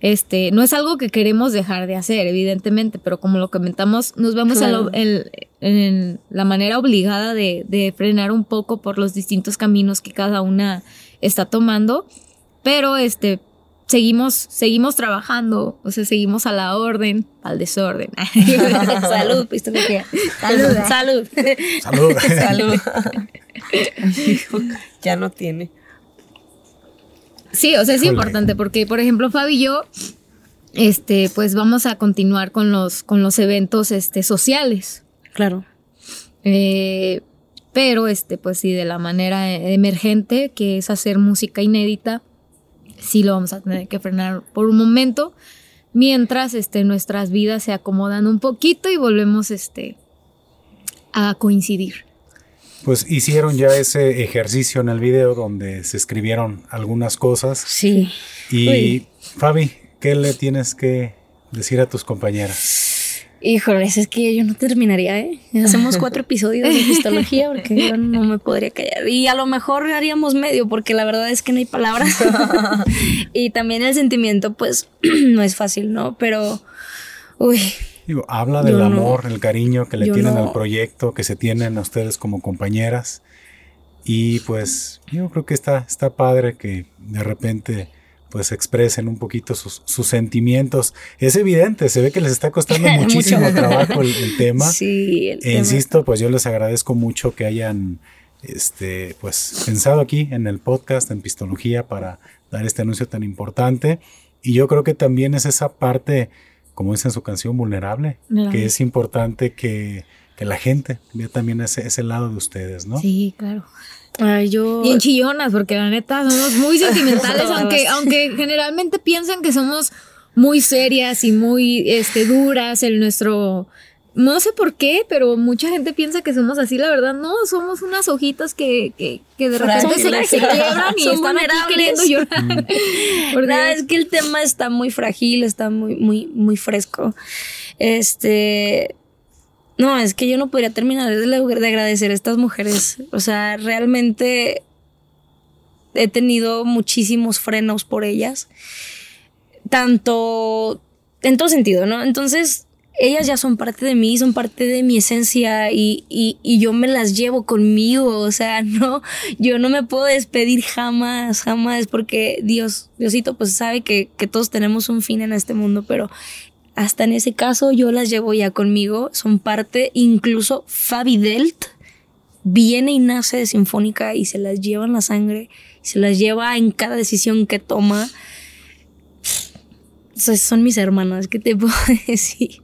este no es algo que queremos dejar de hacer, evidentemente, pero como lo comentamos, nos vemos en- en la manera obligada de, de frenar un poco por los distintos caminos que cada una está tomando, pero este seguimos seguimos trabajando, o sea, seguimos a la orden, al desorden. Salud, pistología. Salud. Salud. Salud. Salud. ya no tiene. Sí, o sea, es importante porque, por ejemplo, Fabi y yo, este, pues vamos a continuar con los, con los eventos, este, sociales. Claro. Eh, pero, este, pues sí, de la manera eh, emergente, que es hacer música inédita, sí lo vamos a tener que frenar por un momento, mientras, este, nuestras vidas se acomodan un poquito y volvemos, este, a coincidir. Pues hicieron ya ese ejercicio en el video donde se escribieron algunas cosas. Sí. Y Uy. Fabi, ¿qué le tienes que decir a tus compañeras? Híjoles, es que yo no terminaría, ¿eh? Hacemos cuatro episodios de histología porque yo no me podría callar. Y a lo mejor haríamos medio porque la verdad es que no hay palabras. y también el sentimiento, pues, no es fácil, ¿no? Pero, uy, Digo, habla del no- amor, el cariño que le tienen no- al proyecto, que se tienen a ustedes como compañeras. Y pues yo creo que está, está padre que de repente pues expresen un poquito sus, sus sentimientos. Es evidente, se ve que les está costando muchísimo trabajo el, el tema. sí, el E tema- insisto, pues yo les agradezco mucho que hayan este, pues, pensado aquí en el podcast, en Pistología, para dar este anuncio tan importante. Y yo creo que también es esa parte, como dice en su canción, vulnerable, Vulnerable. que es importante que, que la gente vea también ese, ese lado de ustedes, ¿no? Sí, claro. Ay, yo... Bien chillonas, porque la neta somos muy sentimentales, aunque, aunque generalmente piensan que somos muy serias y muy este, duras en nuestro... No sé por qué, pero mucha gente piensa que somos así, la verdad no, somos unas hojitas que, que, que de repente se, Frágiles. se quiebran y Son están aquí queriendo llorar. Por Nada, Dios. es que el tema está muy frágil, está muy, muy, muy fresco. Este. No, es que yo no podría terminar de, de agradecer a estas mujeres. O sea, realmente he tenido muchísimos frenos por ellas. Tanto. En todo sentido, ¿no? Entonces, ellas ya son parte de mí, son parte de mi esencia y, y, y yo me las llevo conmigo. O sea, no, yo no me puedo despedir jamás, jamás, porque Dios, Diosito, pues sabe que, que todos tenemos un fin en este mundo, pero hasta en ese caso yo las llevo ya conmigo, son parte, incluso Fabi Delt viene y nace de Sinfónica y se las lleva en la sangre, se las lleva en cada decisión que toma. Son mis hermanas, ¿qué te puedo decir?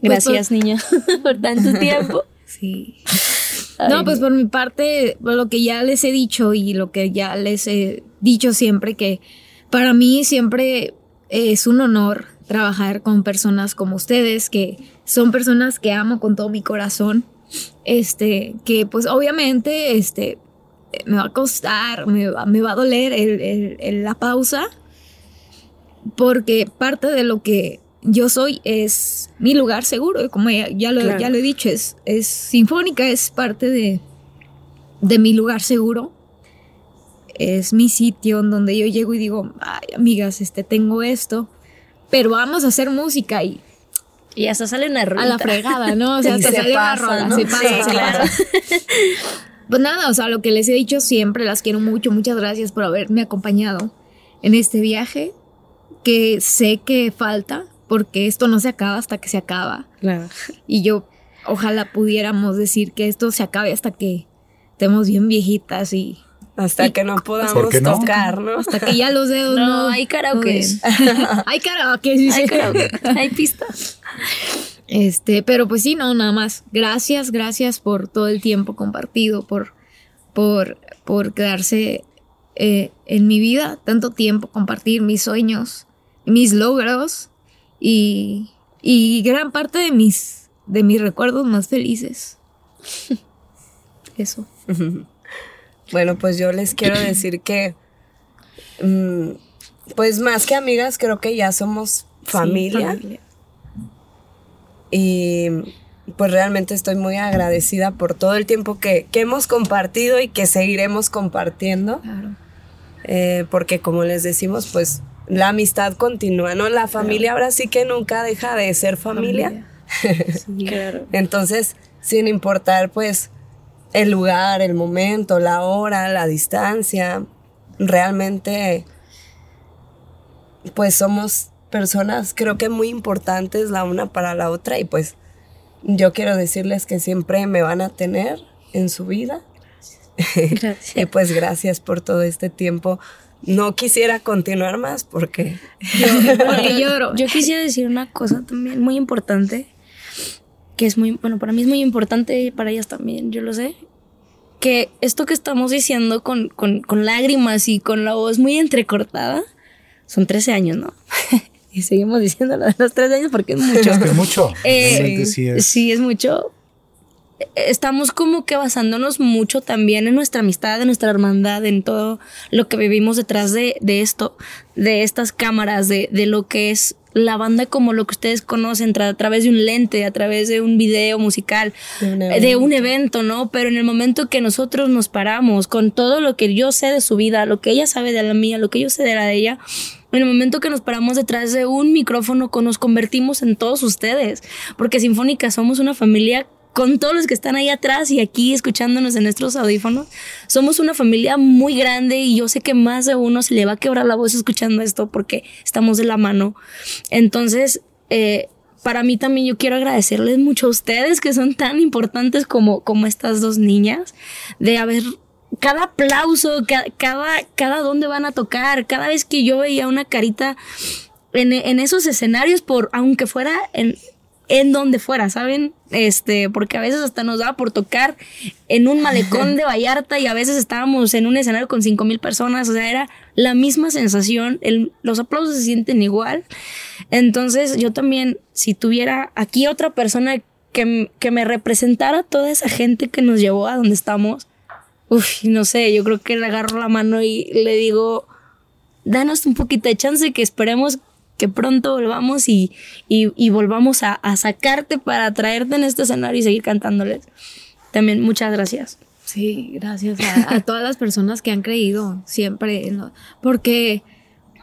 Pues, Gracias, niña, por tanto tiempo. Sí. Ay, No, pues por mi parte, por lo que ya les he dicho y lo que ya les he dicho siempre, que para mí siempre es un honor trabajar con personas como ustedes, que son personas que amo con todo mi corazón. Este, que pues obviamente, este, me va a costar, me va, me va a doler el- el- el- la pausa, porque parte de lo que yo soy es mi lugar seguro, como ya, ya lo, Claro. ya lo he dicho, es, es sinfónica, es parte de, de mi lugar seguro. Es mi sitio en donde yo llego y digo, ay, amigas, este, tengo esto, pero vamos a hacer música y Y hasta sale una a la fregada, ¿no? O sea, hasta se sale una pasa, rola, ¿no? se pasa, Sí, se claro. pasa. Pues nada, o sea, lo que les he dicho siempre, las quiero mucho, muchas gracias por haberme acompañado en este viaje. que sé que falta, porque esto no se acaba hasta que se acaba. Claro. Y yo ojalá pudiéramos decir que esto se acabe hasta que estemos bien viejitas y Hasta Y- que no podamos ¿Por qué no? tocar, ¿no? hasta que ya los dedos No, no, hay karaoke. no hay karaoke, dice. Hay karaoke, hay pistas. Este, pero pues sí, no, nada más. Gracias, gracias por todo el tiempo compartido, por, por, por quedarse eh, en mi vida tanto tiempo, compartir mis sueños, mis logros y, y gran parte de mis, de mis recuerdos más felices. Eso. Bueno, pues yo les quiero decir que, mm, pues más que amigas, creo que ya somos familia. Y pues realmente estoy muy agradecida por todo el tiempo que, que hemos compartido y que seguiremos compartiendo. Claro. Eh, porque como les decimos, pues la amistad continúa, ¿no? La familia ahora sí que nunca deja de ser familia. Claro. Entonces, sin importar pues el lugar, el momento, la hora, la distancia, realmente pues somos personas creo que muy importantes la una para la otra y pues yo quiero decirles que siempre me van a tener en su vida. y Gracias. pues gracias por todo este tiempo. No quisiera continuar más porque Porque lloro. Yo quisiera decir una cosa también muy importante, que es muy, bueno, para mí es muy importante y para ellas también, yo lo sé, que esto que estamos diciendo con, con, con lágrimas y con la voz muy entrecortada, son 13 años, ¿no? y seguimos diciendo lo de los 13 años porque es mucho. Es que mucho. Eh, sí es. Sí, es mucho. Estamos como que basándonos mucho también en nuestra amistad, en nuestra hermandad, en todo lo que vivimos detrás de, de esto, de estas cámaras, de, de lo que es la banda como lo que ustedes conocen a través de un lente, a través de un video musical, De un eh, de un evento, ¿no? Pero en el momento que nosotros nos paramos con todo lo que yo sé de su vida, lo que ella sabe de la mía, lo que yo sé de la de ella, en el momento que nos paramos detrás de un micrófono, nos convertimos en todos ustedes, porque Sinfónica somos una familia con todos los que están ahí atrás y aquí escuchándonos en nuestros audífonos. Somos una familia muy grande y yo sé que más de uno se le va a quebrar la voz escuchando esto porque estamos de la mano. Entonces, eh, para mí también yo quiero agradecerles mucho a ustedes que son tan importantes como, como estas dos niñas, de haber cada aplauso, ca- cada, cada dónde van a tocar, cada vez que yo veía una carita en, en esos escenarios, por aunque fuera en, en donde fuera, ¿saben? Este, porque a veces hasta nos daba por tocar en un malecón de Vallarta y a veces estábamos en un escenario con cinco mil personas, o sea, era la misma sensación, el- los aplausos se sienten igual. Entonces, yo también, si tuviera aquí otra persona que, que me representara toda esa gente que nos llevó a donde estamos, Uf, no sé, yo creo que le agarro la mano y le digo, danos un poquito de chance que esperemos que pronto volvamos y, y, y volvamos a, a sacarte para traerte en este escenario y seguir cantándoles. También muchas gracias. Sí, gracias a, a todas las personas que han creído siempre, lo- porque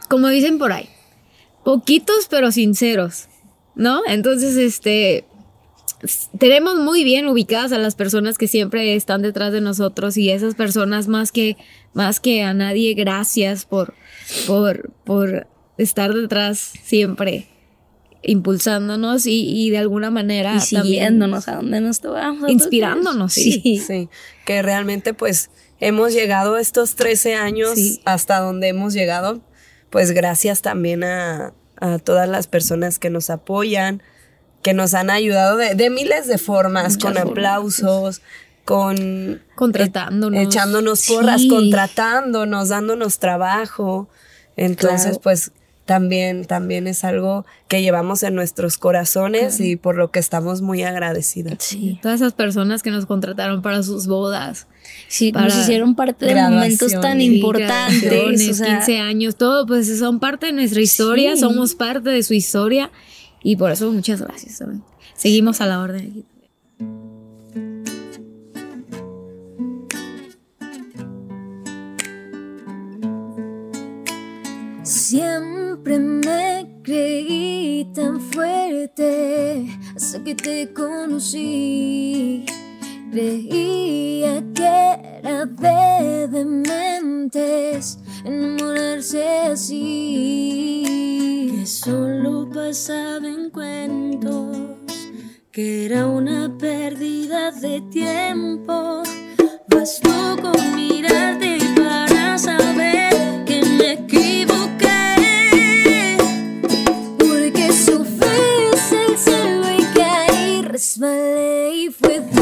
como dicen por ahí, poquitos pero sinceros, ¿no? Entonces, este, tenemos muy bien ubicadas a las personas que siempre están detrás de nosotros y esas personas más que, más que a nadie, gracias por, por, por estar detrás siempre impulsándonos y, y de alguna manera y también siguiéndonos a donde nos tomamos. Inspirándonos, sí. Sí. Sí, que realmente pues hemos llegado estos 13 años Sí. hasta donde hemos llegado, pues gracias también a, a todas las personas que nos apoyan, que nos han ayudado de, de miles de formas, Muchas con formas, aplausos, con contratándonos. e- echándonos porras, Sí. contratándonos, dándonos trabajo. Entonces, Claro. pues también, también es algo que llevamos en nuestros corazones y por lo que estamos muy agradecidas. Sí. Todas esas personas que nos contrataron para sus bodas. Sí, Para nos hicieron parte de momentos tan importantes. o sea, 15 años, todo, pues son parte de nuestra historia, Sí. somos parte de su historia y por eso muchas gracias. Seguimos a la orden Siempre me creí tan fuerte hasta que te conocí. Creía que era de dementes enamorarse así. solo pasaba en cuentos, que era una pérdida de tiempo. Bastó con mirarte para saber que me equivoqué. my life with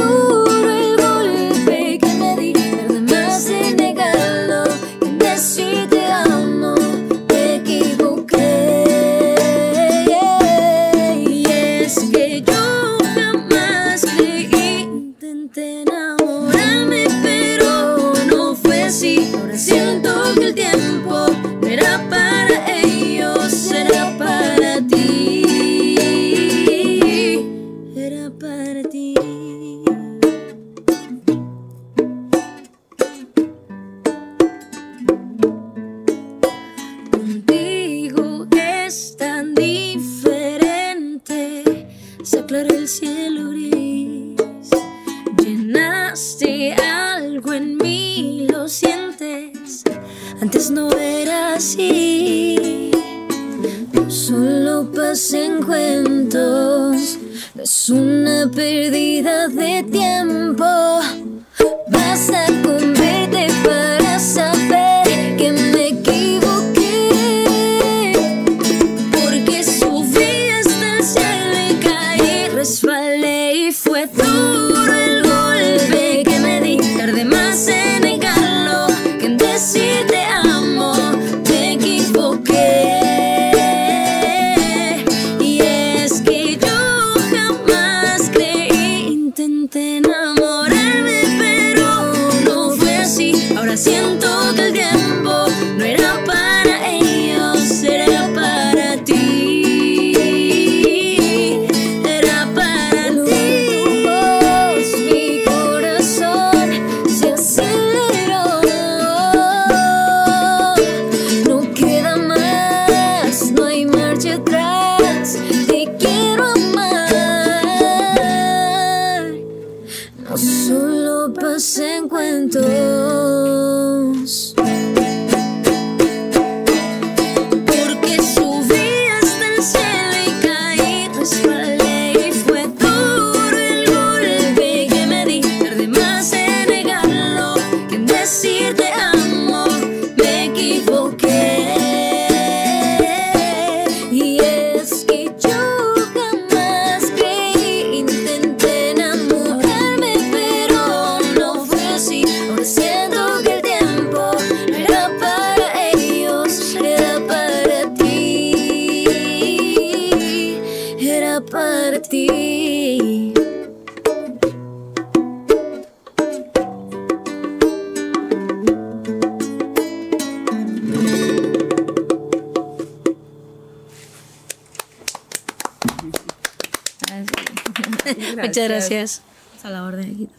Muchas gracias. A la orden.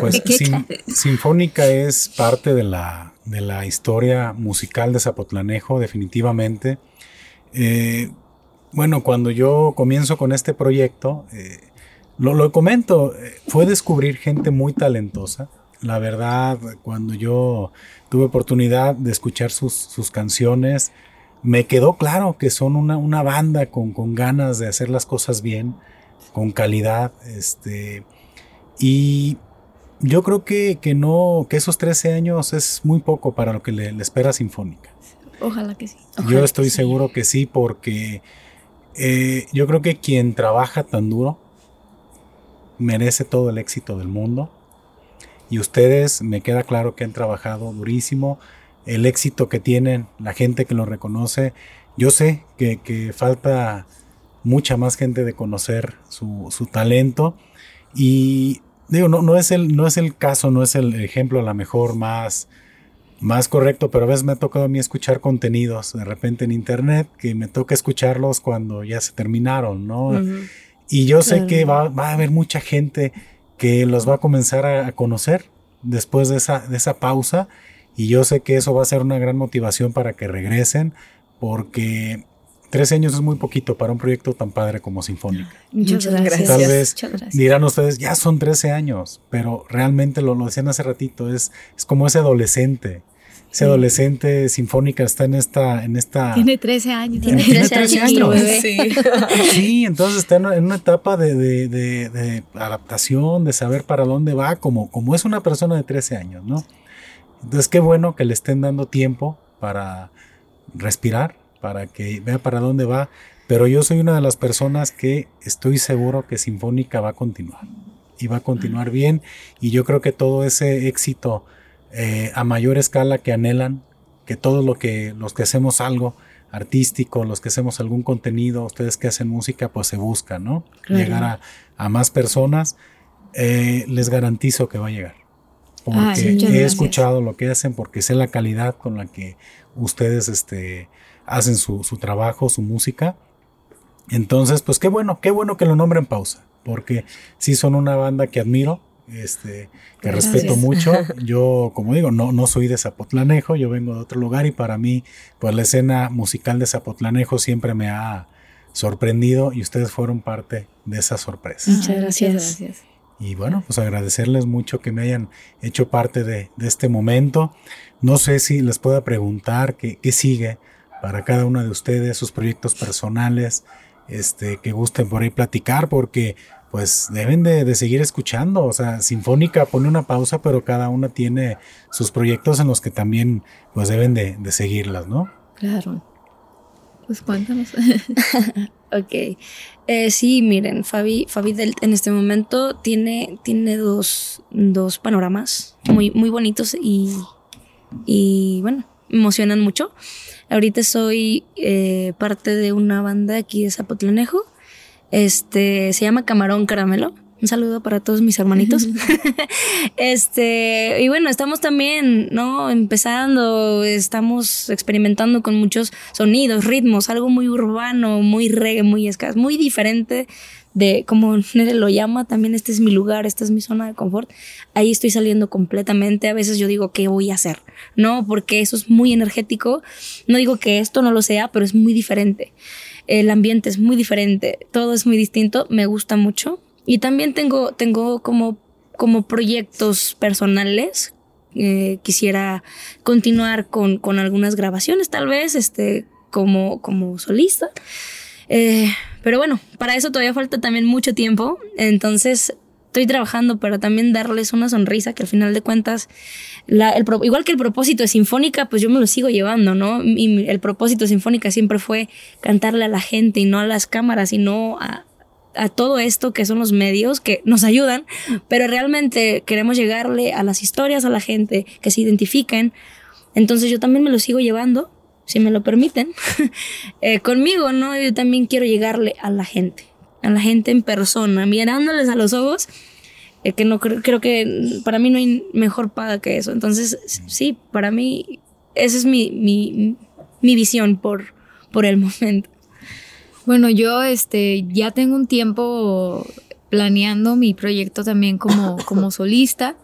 Pues Sin- Sinfónica es parte de la, de la historia musical de Zapotlanejo, definitivamente. Eh, bueno, cuando yo comienzo con este proyecto, eh, lo, lo comento, eh, fue descubrir gente muy talentosa. La verdad, cuando yo tuve oportunidad de escuchar sus, sus canciones, me quedó claro que son una, una banda con, con ganas de hacer las cosas bien, con calidad. Este, y yo creo que, que no, que esos 13 años es muy poco para lo que le, le espera Sinfónica. Ojalá que sí. yo estoy seguro que sí, porque eh, yo creo que quien trabaja tan duro merece todo el éxito del mundo. Y ustedes, me queda claro que han trabajado durísimo. El éxito que tienen, la gente que lo reconoce. Yo sé que, que falta mucha más gente de conocer su, su talento. Y digo, no, no, es el, no es el caso, no es el ejemplo a lo mejor más, más correcto, pero a veces me ha tocado a mí escuchar contenidos de repente en internet que me toca escucharlos cuando ya se terminaron, ¿no? Y yo sé que va, va a haber mucha gente que los va a comenzar a, a conocer después de esa, de esa pausa y yo sé que eso va a ser una gran motivación para que regresen porque 13 años es muy poquito para un proyecto tan padre como Sinfónica. Muchas, gracias. Tal vez gracias. dirán ustedes, ya son 13 años, pero realmente lo, lo decían hace ratito, es, es como ese adolescente ese adolescente sinfónica está en esta, en esta. Tiene 13 años. Tiene Tiene 13 13 años. Sí. Sí, entonces está en en una etapa de, de- de- de adaptación, de saber para dónde va, como, como es una persona de 13 años, ¿no? Entonces, qué bueno que le estén dando tiempo para respirar, para que vea para dónde va. Pero yo soy una de las personas que estoy seguro que Sinfónica va a continuar. Y va a continuar bien. Y yo creo que todo ese éxito eh, a mayor escala que anhelan, que todos lo que, los que hacemos algo artístico, los que hacemos algún contenido, ustedes que hacen música, pues se busca, ¿no? Claro. Llegar a, a más personas, eh, les garantizo que va a llegar. Porque Ay, he gracias. escuchado lo que hacen, porque sé la calidad con la que ustedes este, hacen su, su trabajo, su música. Entonces, pues qué bueno, qué bueno que lo nombren pausa, porque sí son una banda que admiro, este, que Gracias. respeto mucho. Yo, como digo, no, no soy de Zapotlanejo, yo vengo de otro lugar y para mí, pues la escena musical de Zapotlanejo siempre me ha sorprendido y ustedes fueron parte de esa sorpresa. Muchas gracias. gracias. Y bueno, pues agradecerles mucho que me hayan hecho parte de, de este momento. No sé si les pueda preguntar qué, qué sigue para cada uno de ustedes, sus proyectos personales, este, que gusten por ahí platicar, porque pues deben de, de seguir escuchando. O sea, Sinfónica pone una pausa, pero cada una tiene sus proyectos en los que también pues deben de, de seguirlas, ¿no? Claro. Pues cuéntanos. Ok. Eh, sí, miren, Fabi, Fabi del- en este momento tiene, tiene dos, dos panoramas muy, muy bonitos y, y bueno, me emocionan mucho. Ahorita soy eh, parte de una banda aquí de Zapotlanejo. Este se llama Camarón Caramelo. Un saludo para todos mis hermanitos. este, y bueno, estamos también, ¿no? Empezando, estamos experimentando con muchos sonidos, ritmos, algo muy urbano, muy reggae, muy ska, muy diferente de como Nere lo llama, también este es mi lugar, esta es mi zona de confort. Ahí estoy saliendo completamente. A veces yo digo, ¿qué voy a hacer? No, porque eso es muy energético. No digo que esto no lo sea, pero es muy diferente. El ambiente es muy diferente, todo es muy distinto, me gusta mucho. Y también tengo, tengo como, como proyectos personales. Eh, quisiera continuar con, con algunas grabaciones, tal vez, este, como, como solista. Eh, pero bueno, para eso todavía falta también mucho tiempo. Entonces, estoy trabajando para también darles una sonrisa que al final de cuentas, la- el igual que el propósito de Sinfónica, pues yo me lo sigo llevando, ¿no? Y el propósito de Sinfónica siempre fue cantarle a la gente y no a las cámaras y no a, a todo esto que son los medios que nos ayudan, pero realmente queremos llegarle a las historias, a la gente, que se identifiquen. Entonces yo también me lo sigo llevando, si me lo permiten, eh, conmigo, ¿no? Yo también quiero llegarle a la gente, a la gente en persona, mirándoles a los ojos, eh, que no creo, creo que para mí no hay mejor paga que eso. Entonces, sí, para mí esa es mi, mi, mi visión por, por el momento. Bueno, yo este ya tengo un tiempo planeando mi proyecto también como, como solista.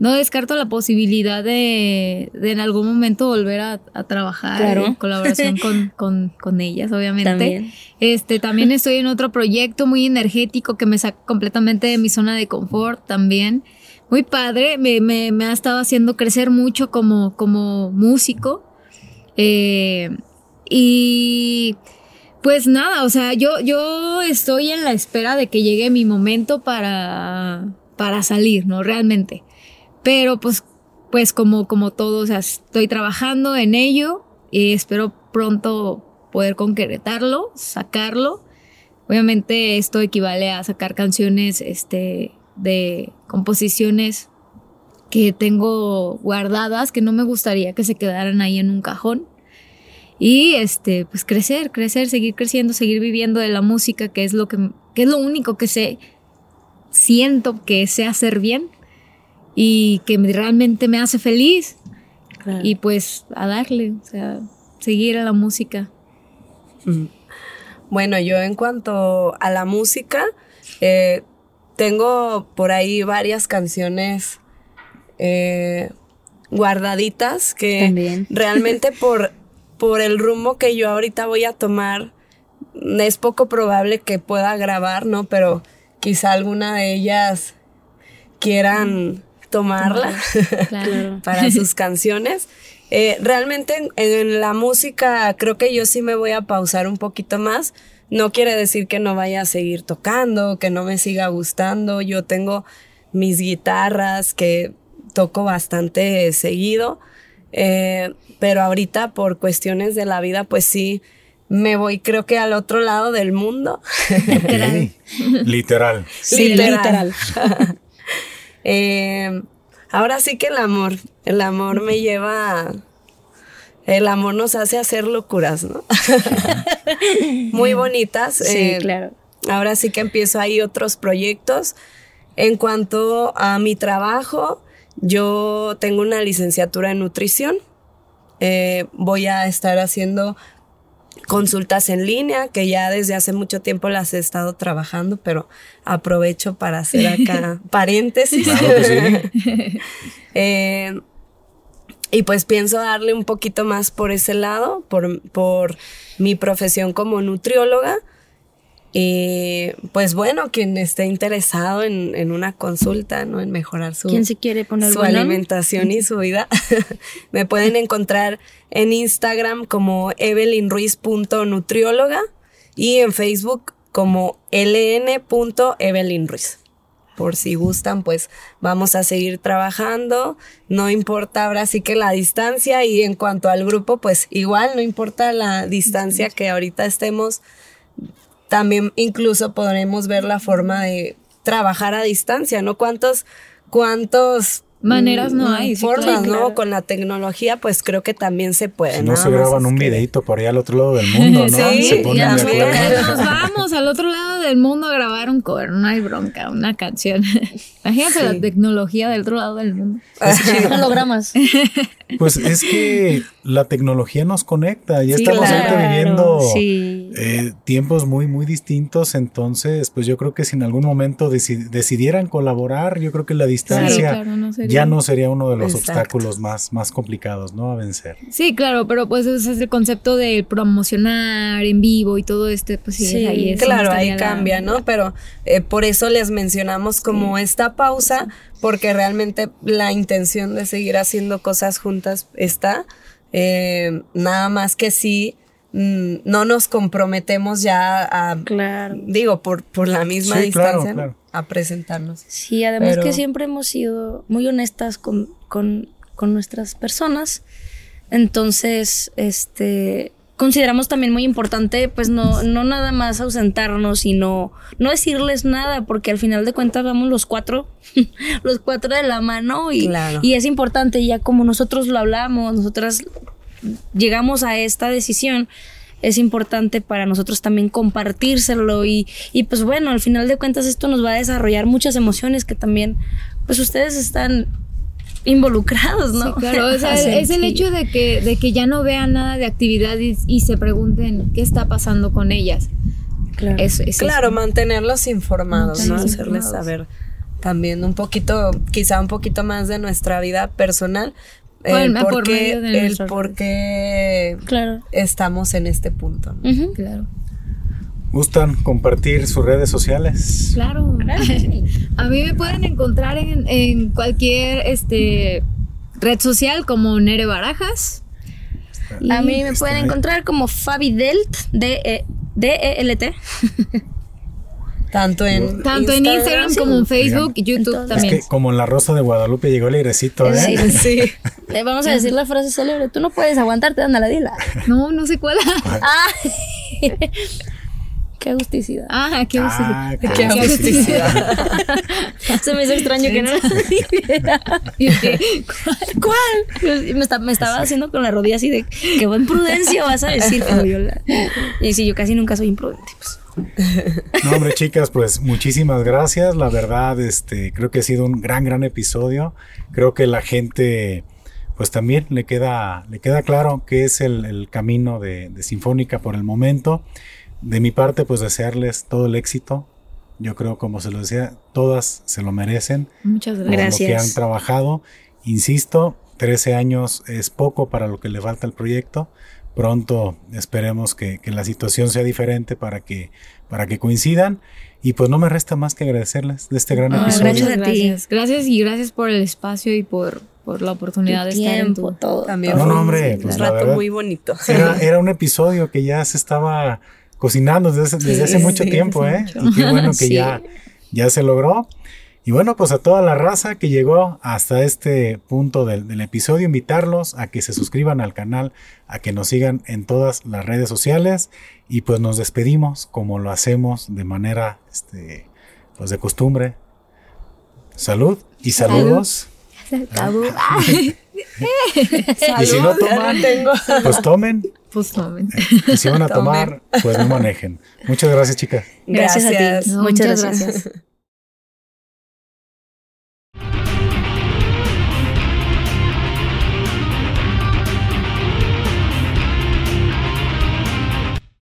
No descarto la posibilidad de, de en algún momento volver a, a trabajar Claro. en colaboración con, con, con ellas, obviamente. También. Este, también estoy en otro proyecto muy energético que me saca completamente de mi zona de confort también. Muy padre, me, me, me ha estado haciendo crecer mucho como, como músico. Eh, y pues nada, o sea, yo, yo estoy en la espera de que llegue mi momento para, para salir, ¿no? Realmente. Pero pues, pues como, como todo, estoy trabajando en ello y espero pronto poder concretarlo, sacarlo. Obviamente esto equivale a sacar canciones este, de composiciones que tengo guardadas, que no me gustaría que se quedaran ahí en un cajón. Y este, pues crecer, crecer, seguir creciendo, seguir viviendo de la música, que es lo que, que es lo único que sé, siento que sé hacer bien y que me- realmente me hace feliz. Claro. Y pues a darle, o sea, seguir a la música. Bueno, yo en cuanto a la música, eh, tengo por ahí varias canciones eh, guardaditas que También. realmente por, por el rumbo que yo ahorita voy a tomar, es poco probable que pueda grabar, ¿no? Pero quizá alguna de ellas quieran tomarla Claro. para sus canciones. Eh, realmente en, en la música creo que yo sí me voy a pausar un poquito más. No quiere decir que no vaya a seguir tocando, que no me siga gustando. Yo tengo mis guitarras que toco bastante seguido, eh, pero ahorita por cuestiones de la vida, pues sí, me voy creo que al otro lado del mundo. Ok. Literal. Sí, literal. Eh, ahora sí que el amor, el amor me lleva, a- el amor nos hace hacer locuras, ¿no? Muy bonitas. Sí, eh, claro. Ahora sí que empiezo ahí otros proyectos. En cuanto a mi trabajo, yo tengo una licenciatura en nutrición. Eh, voy a estar haciendo consultas en línea, que ya desde hace mucho tiempo las he estado trabajando, pero aprovecho para hacer acá paréntesis. Claro que sí. Eh, y pues pienso darle un poquito más por ese lado, por, por mi profesión como nutrióloga. Y pues bueno, quien esté interesado en, en una consulta, ¿no? En mejorar su, ¿Quién se quiere poner su alimentación y su vida, me pueden encontrar en Instagram como evelynruiz.nutrióloga y en Facebook como ln.evelynruiz. Por si gustan, pues vamos a seguir trabajando. No importa ahora sí que la distancia y en cuanto al grupo, pues igual no importa la distancia que ahorita estemos. También incluso podremos ver la forma de trabajar a distancia, ¿no? ¿Cuántos, cuántos Maneras no mm, hay, sí, formas, claro, ¿no? Con la tecnología, pues creo que también se puede. Si no se graban un que- videito por allá al otro lado del mundo, ¿no? Sí, se ponen de también. acuerdo. Nos vamos al otro lado del mundo a grabar un cover, no hay bronca, una canción. Imagínate la tecnología del otro lado del mundo. Hologramas. Pues es que la tecnología nos conecta. Ya Sí, estamos ahorita viviendo sí. eh, tiempos muy, muy distintos. Entonces, pues yo creo que si en algún momento deci- decidieran colaborar, yo creo que la distancia claro, no sería- ya no sería uno de los Exacto. obstáculos más, más complicados, ¿no? A vencer. Sí, claro, pero pues ese es el concepto de promocionar en vivo y todo este, pues sí, Sí, ahí es Claro, ahí la- cambia, ¿no? Pero eh, por eso les mencionamos como esta pausa, porque realmente la intención de seguir haciendo cosas juntas está. Eh, nada más que sí, mm, no nos comprometemos ya a, Claro. digo, por, por la misma Sí, distancia, a presentarnos. Sí, además Pero- que siempre hemos sido muy honestas con, con, con nuestras personas. Entonces, este consideramos también muy importante, pues no, no nada más ausentarnos, sino no decirles nada, porque al final de cuentas vamos los cuatro, los cuatro de la mano y, Claro. y es importante, ya como nosotros lo hablamos, nosotras llegamos a esta decisión, es importante para nosotros también compartírselo y, y pues bueno, al final de cuentas esto nos va a desarrollar muchas emociones que también pues ustedes están involucrados, ¿no? Sí, claro, o sea, es el hecho de que, de que ya no vean nada de actividad y, y se pregunten qué está pasando con ellas. Claro. Es, es Claro, eso. mantenerlos informados, ¿no? Hacerles saber también un poquito, quizá un poquito más de nuestra vida personal. El por por qué, medio de el por qué Claro. estamos en este punto. Claro. ¿Gustan compartir sus redes sociales? Claro. A mí me pueden encontrar en, en cualquier este red social como Nere Barajas. A mí me pueden ahí. encontrar como Fabi Delt, D E D E L T. Tanto en Tanto en Instagram como en Facebook y YouTube Entonces- también. Es que como en la Rosa de Guadalupe llegó el airecito, ¿eh? Sí. Sí. Le vamos a decir la frase célebre, tú no puedes aguantarte, anda la dila. No, no sé cuál. Ah. Qué agusticidad. Ah, qué Ah, qué qué agusticidad. Se me hizo extraño que no la dijera. ¿Cuál? Pues, Me, está- me estaba haciendo con la rodilla así de qué buen prudencia vas a decir, Fabiola. Y si yo casi nunca soy imprudente, pues. No, hombre, chicas, pues muchísimas gracias. La verdad, este, creo que ha sido un gran, gran episodio. Creo que la gente, pues también le queda, le queda claro que es el, el camino de, de Sinfónica por el momento. De mi parte, pues desearles todo el éxito. Yo creo, como se lo decía, todas se lo merecen Muchas por gracias. lo que han trabajado. Insisto, 13 años es poco para lo que le falta al proyecto. Pronto esperemos que, que la situación sea diferente para que, para que coincidan. Y pues no me resta más que agradecerles de este gran episodio. gracias. a ti. gracias. Gracias y gracias por el espacio y por, por la oportunidad de estar en tiempo, tu... todo. También No, no, hombre, un pues, la rato verdad- muy bonito. Era, era un episodio que ya se estaba cocinando desde, hace- desde hace Sí, mucho sí, tiempo, hace ¿eh? mucho. Y qué bueno que Sí. ya, ya se logró. Y bueno, pues a toda la raza que llegó hasta este punto del, del episodio, invitarlos a que se suscriban al canal, a que nos sigan en todas las redes sociales y pues nos despedimos como lo hacemos de manera, este, pues de costumbre. Salud y saludos. Se acabó. Y si no Salud, ya toman, pues tomen. Pues tomen. Y si van a tomar, pues no manejen. Muchas gracias, chicas. Gracias, a ti. No, Muchas muchas gracias. gracias.